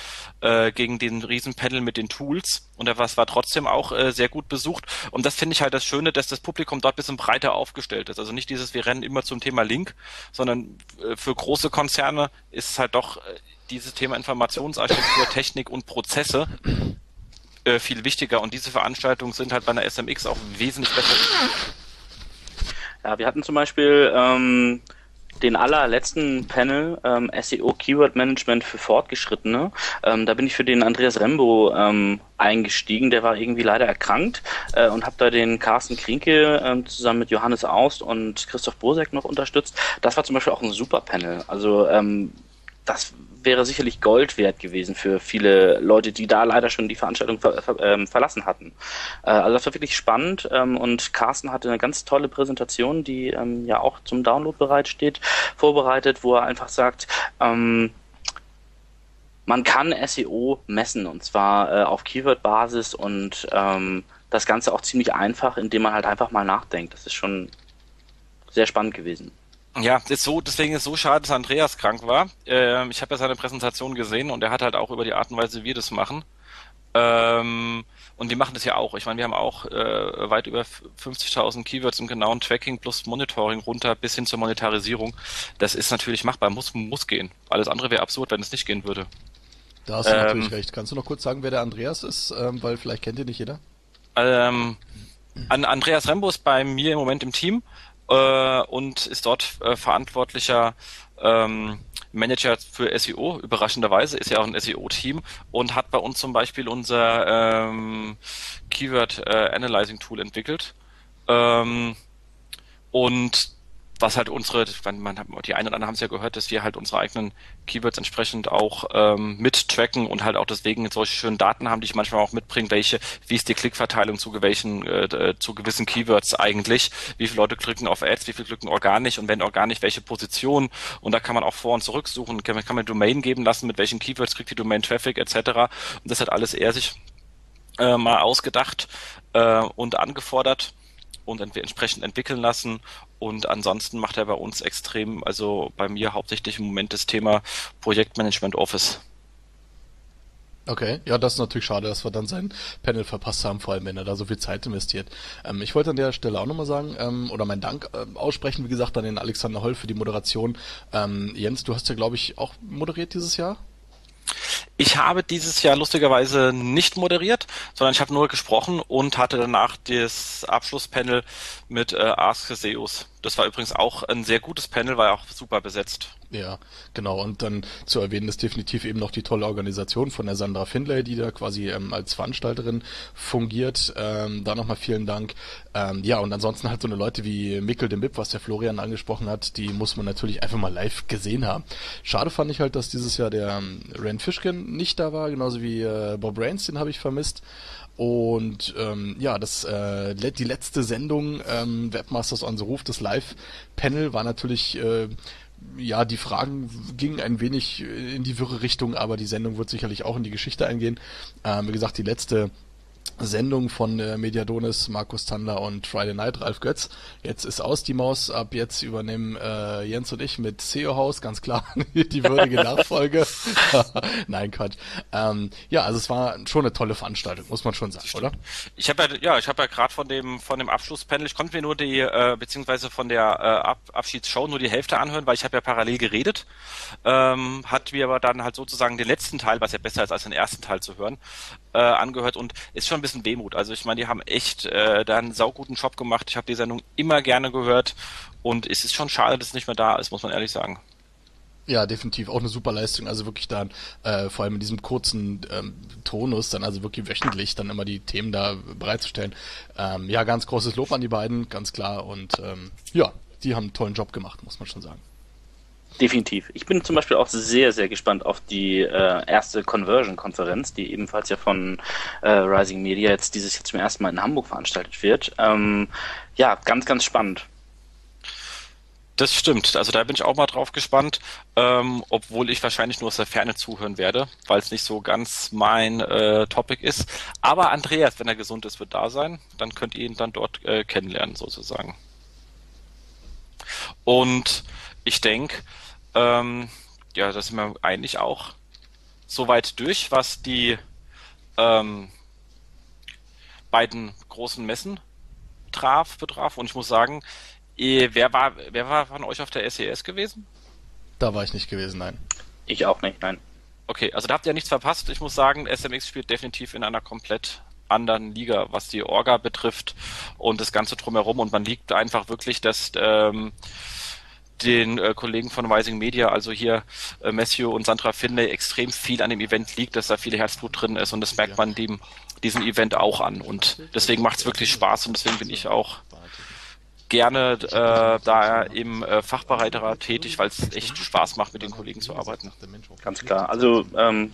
äh, gegen den Riesenpanel mit den Tools. Und das war trotzdem auch äh, sehr gut besucht. Und das finde ich halt das Schöne, dass das Publikum dort bisschen breiter aufgestellt ist. Also nicht dieses, wir rennen immer zum Thema Link, sondern äh, für große Konzerne ist halt doch äh, dieses Thema Informationsarchitektur, Technik und Prozesse äh, viel wichtiger. Und diese Veranstaltungen sind halt bei einer SMX auch wesentlich besser. Ja, wir hatten zum Beispiel ähm, den allerletzten Panel ähm, SEO Keyword Management für Fortgeschrittene. Ähm, da bin ich für den Andreas Rembo ähm, eingestiegen. Der war irgendwie leider erkrankt äh, und habe da den Carsten Krinke ähm, zusammen mit Johannes Aust und Christoph Bosek noch unterstützt. Das war zum Beispiel auch ein super Panel. Also ähm, das wäre sicherlich Gold wert gewesen für viele Leute, die da leider schon die Veranstaltung ver ver ähm, verlassen hatten. Äh, also das war wirklich spannend ähm, und Carsten hatte eine ganz tolle Präsentation, die ähm, ja auch zum Download bereitsteht, vorbereitet, wo er einfach sagt, ähm, man kann SEO messen und zwar äh, auf Keyword-Basis und ähm, das Ganze auch ziemlich einfach, indem man halt einfach mal nachdenkt. Das ist schon sehr spannend gewesen. Ja, ist so, deswegen ist so schade, dass Andreas krank war. Ähm, ich habe ja seine Präsentation gesehen und er hat halt auch über die Art und Weise, wie wir das machen. Ähm, und wir machen das ja auch. Ich meine, wir haben auch äh, weit über 50.000 Keywords im genauen Tracking plus Monitoring runter bis hin zur Monetarisierung. Das ist natürlich machbar, muss, muss gehen. Alles andere wäre absurd, wenn es nicht gehen würde. Da hast du ähm, natürlich recht. Kannst du noch kurz sagen, wer der Andreas ist? Ähm, weil vielleicht kennt ihn nicht jeder. Ähm, Andreas Rembo ist bei mir im Moment im Team äh, und ist dort äh, verantwortlicher ähm, Manager für SEO, überraschenderweise, ist ja auch ein SEO-Team und hat bei uns zum Beispiel unser ähm, Keyword äh, Analyzing Tool entwickelt. Ähm, und was halt unsere, man, die einen oder anderen haben es ja gehört, dass wir halt unsere eigenen Keywords entsprechend auch ähm, mittracken und halt auch deswegen solche schönen Daten haben, die ich manchmal auch mitbringe, welche, wie ist die Klickverteilung zu welchen, äh, zu gewissen Keywords eigentlich, wie viele Leute klicken auf Ads, wie viele klicken organisch und wenn organisch welche Position und da kann man auch vor und zurück suchen, kann, kann man Domain geben lassen, mit welchen Keywords kriegt die Domain Traffic etc. Und das hat alles eher sich äh, mal ausgedacht äh, und angefordert und ent entsprechend entwickeln lassen. Und ansonsten macht er bei uns extrem, also bei mir hauptsächlich im Moment das Thema Projektmanagement Office. Okay, ja, das ist natürlich schade, dass wir dann sein Panel verpasst haben, vor allem wenn er da so viel Zeit investiert. Ähm, ich wollte an der Stelle auch nochmal sagen, ähm, oder meinen Dank äh, aussprechen, wie gesagt, an den Alexander Holl für die Moderation. Ähm, Jens, du hast ja, glaube ich, auch moderiert dieses Jahr? Ich habe dieses Jahr lustigerweise nicht moderiert, sondern ich habe nur gesprochen und hatte danach das Abschlusspanel mit äh, Ask Seus. Das war übrigens auch ein sehr gutes Panel, war auch super besetzt. Ja, genau. Und dann zu erwähnen ist definitiv eben noch die tolle Organisation von der Sandra Findlay, die da quasi ähm, als Veranstalterin fungiert. Ähm, da nochmal vielen Dank. Ähm, ja, und ansonsten halt so eine Leute wie Mikkel de Mip, was der Florian angesprochen hat, die muss man natürlich einfach mal live gesehen haben. Schade fand ich halt, dass dieses Jahr der ähm, Rand Fishkin nicht da war, genauso wie äh, Bob Rains, den habe ich vermisst. Und ähm, ja, das äh, die letzte Sendung ähm, Webmasters on the Roof, das Live-Panel war natürlich äh, ja, die Fragen gingen ein wenig in die wirre Richtung, aber die Sendung wird sicherlich auch in die Geschichte eingehen. Ähm, wie gesagt, die letzte Sendung von äh, Mediadonis, Markus Tandler und Friday Night, Ralf Götz. Jetzt ist aus die Maus, ab jetzt übernehmen äh, Jens und ich mit SEO Haus, ganz klar, die würdige Nachfolge. Nein, Quatsch. Ähm, ja, also es war schon eine tolle Veranstaltung, muss man schon sagen, oder? Ich habe ja, ja, ich habe ja gerade von dem von dem Abschlusspanel, ich konnte mir nur die, äh, beziehungsweise von der äh, Ab Abschiedsshow nur die Hälfte anhören, weil ich habe ja parallel geredet. Ähm, hat mir aber dann halt sozusagen den letzten Teil, was ja besser ist als den ersten Teil zu hören, äh, angehört und ist schon ein bisschen Wehmut. Also ich meine, die haben echt äh, da einen sauguten Job gemacht. Ich habe die Sendung immer gerne gehört und es ist schon schade, dass es nicht mehr da ist, muss man ehrlich sagen. Ja, definitiv. Auch eine super Leistung. Also wirklich dann, äh, vor allem in diesem kurzen ähm, Tonus, dann also wirklich wöchentlich dann immer die Themen da bereitzustellen. Ähm, ja, ganz großes Lob an die beiden, ganz klar. Und ähm, ja, die haben einen tollen Job gemacht, muss man schon sagen. Definitiv. Ich bin zum Beispiel auch sehr, sehr gespannt auf die äh, erste Conversion-Konferenz, die ebenfalls ja von äh, Rising Media jetzt dieses Jahr zum ersten Mal in Hamburg veranstaltet wird. Ähm, ja, ganz, ganz spannend. Das stimmt. Also da bin ich auch mal drauf gespannt, ähm, obwohl ich wahrscheinlich nur aus der Ferne zuhören werde, weil es nicht so ganz mein äh, Topic ist. Aber Andreas, wenn er gesund ist, wird da sein. Dann könnt ihr ihn dann dort äh, kennenlernen sozusagen. Und ich denke, ähm, ja, da sind wir eigentlich auch soweit durch, was die ähm, beiden großen Messen traf, betraf. Und ich muss sagen, eh, wer war, wer war von euch auf der SES e gewesen? Da war ich nicht gewesen, nein. Ich auch nicht, nein. Okay, also da habt ihr nichts verpasst. Ich muss sagen, SMX spielt definitiv in einer komplett anderen Liga, was die Orga betrifft und das Ganze drumherum. Und man liegt einfach wirklich, dass ähm, den äh, Kollegen von Rising Media, also hier äh, Matthew und Sandra Finlay, extrem viel an dem Event liegt, dass da viel Herzblut drin ist und das merkt man dem, diesem Event auch an. Und deswegen macht es wirklich Spaß und deswegen bin ich auch gerne äh, da im äh, Fachbereich tätig, weil es echt Spaß macht, mit den Kollegen zu arbeiten. Ganz klar. Also ähm,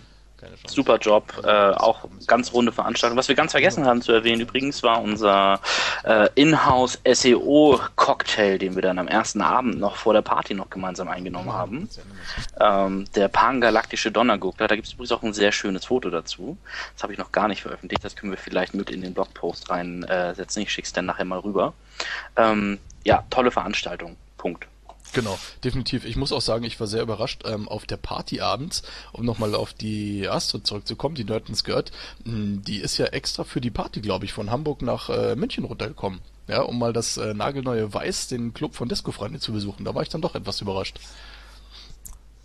Super Job, äh, auch ganz runde Veranstaltung. Was wir ganz vergessen haben zu erwähnen übrigens, war unser äh, Inhouse SEO Cocktail, den wir dann am ersten Abend noch vor der Party noch gemeinsam eingenommen haben. Ähm, der Pangalaktische Donnerguckler, da gibt es übrigens auch ein sehr schönes Foto dazu. Das habe ich noch gar nicht veröffentlicht, das können wir vielleicht mit in den Blogpost reinsetzen. Äh, ich schicke es dann nachher mal rüber. Ähm, ja, tolle Veranstaltung. Punkt. Genau, definitiv. Ich muss auch sagen, ich war sehr überrascht ähm, auf der Party abends, um nochmal auf die Astro zurückzukommen, die Nerdens gehört. Hm, die ist ja extra für die Party, glaube ich, von Hamburg nach äh, München runtergekommen. Ja, um mal das äh, nagelneue Weiß, den Club von Disco-Freunde zu besuchen. Da war ich dann doch etwas überrascht.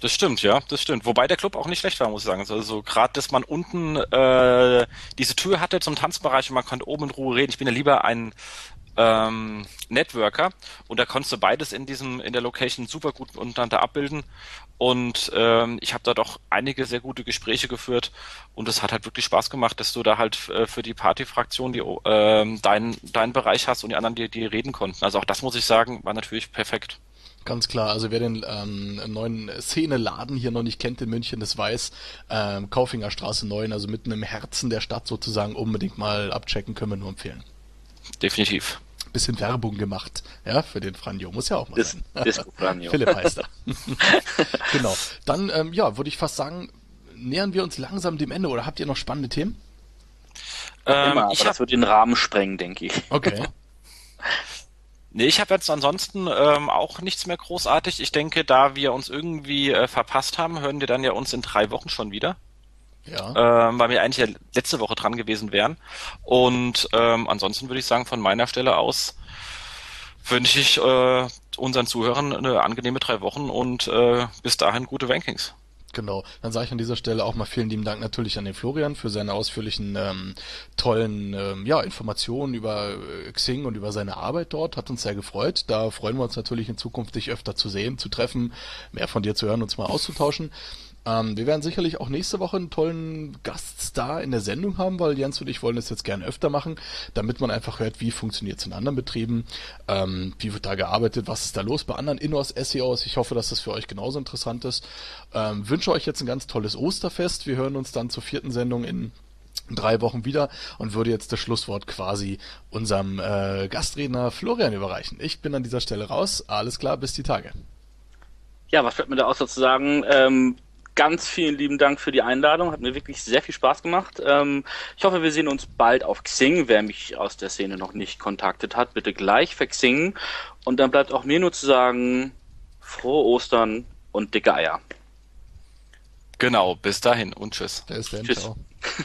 Das stimmt, ja, das stimmt. Wobei der Club auch nicht schlecht war, muss ich sagen. Also gerade, dass man unten äh, diese Tür hatte zum Tanzbereich und man konnte oben in Ruhe reden. Ich bin ja lieber ein ähm, Networker und da konntest du beides in diesem in der Location super gut untereinander abbilden und ähm, ich habe da doch einige sehr gute Gespräche geführt und es hat halt wirklich Spaß gemacht, dass du da halt äh, für die Partyfraktion die ähm, deinen deinen Bereich hast und die anderen die die reden konnten. Also auch das muss ich sagen, war natürlich perfekt. Ganz klar, also wer den ähm, neuen Szene-Laden hier noch nicht kennt in München, das weiß, ähm, Kaufinger Straße 9, also mitten im Herzen der Stadt sozusagen, unbedingt mal abchecken, können wir nur empfehlen. Definitiv bisschen Werbung gemacht, ja, für den Franjo. Muss ja auch mal Dis sein. Disco Franjo. Philipp heißt er. genau. Dann, ähm, ja, würde ich fast sagen, nähern wir uns langsam dem Ende oder habt ihr noch spannende Themen? Ähm, Immer, aber das wird den Rahmen sprengen, denke ich. Okay. Nee, ich habe jetzt ansonsten ähm, auch nichts mehr großartig. Ich denke, da wir uns irgendwie äh, verpasst haben, hören wir dann ja uns in drei Wochen schon wieder. Ja. Ähm, weil wir eigentlich ja letzte Woche dran gewesen wären. Und ähm, ansonsten würde ich sagen, von meiner Stelle aus wünsche ich äh, unseren Zuhörern eine angenehme drei Wochen und äh, bis dahin gute Rankings. Genau, dann sage ich an dieser Stelle auch mal vielen lieben Dank natürlich an den Florian für seine ausführlichen, ähm, tollen ähm, ja, Informationen über äh, Xing und über seine Arbeit dort. Hat uns sehr gefreut. Da freuen wir uns natürlich in Zukunft, dich öfter zu sehen, zu treffen, mehr von dir zu hören, uns mal auszutauschen. Ähm, wir werden sicherlich auch nächste Woche einen tollen Gaststar in der Sendung haben, weil Jens und ich wollen das jetzt gerne öfter machen, damit man einfach hört, wie funktioniert es in anderen Betrieben, ähm, wie wird da gearbeitet, was ist da los bei anderen Innos, SEOs. Ich hoffe, dass das für euch genauso interessant ist. Ähm, wünsche euch jetzt ein ganz tolles Osterfest. Wir hören uns dann zur vierten Sendung in drei Wochen wieder und würde jetzt das Schlusswort quasi unserem äh, Gastredner Florian überreichen. Ich bin an dieser Stelle raus. Alles klar, bis die Tage. Ja, was fällt mir da außer zu sagen? Ähm, ganz vielen lieben Dank für die Einladung. Hat mir wirklich sehr viel Spaß gemacht. Ähm, ich hoffe, wir sehen uns bald auf Xing. Wer mich aus der Szene noch nicht kontaktet hat, bitte gleich verxingen. Und dann bleibt auch mir nur zu sagen, frohe Ostern und dicke Eier. Genau, bis dahin und tschüss. Tschüss. ciao.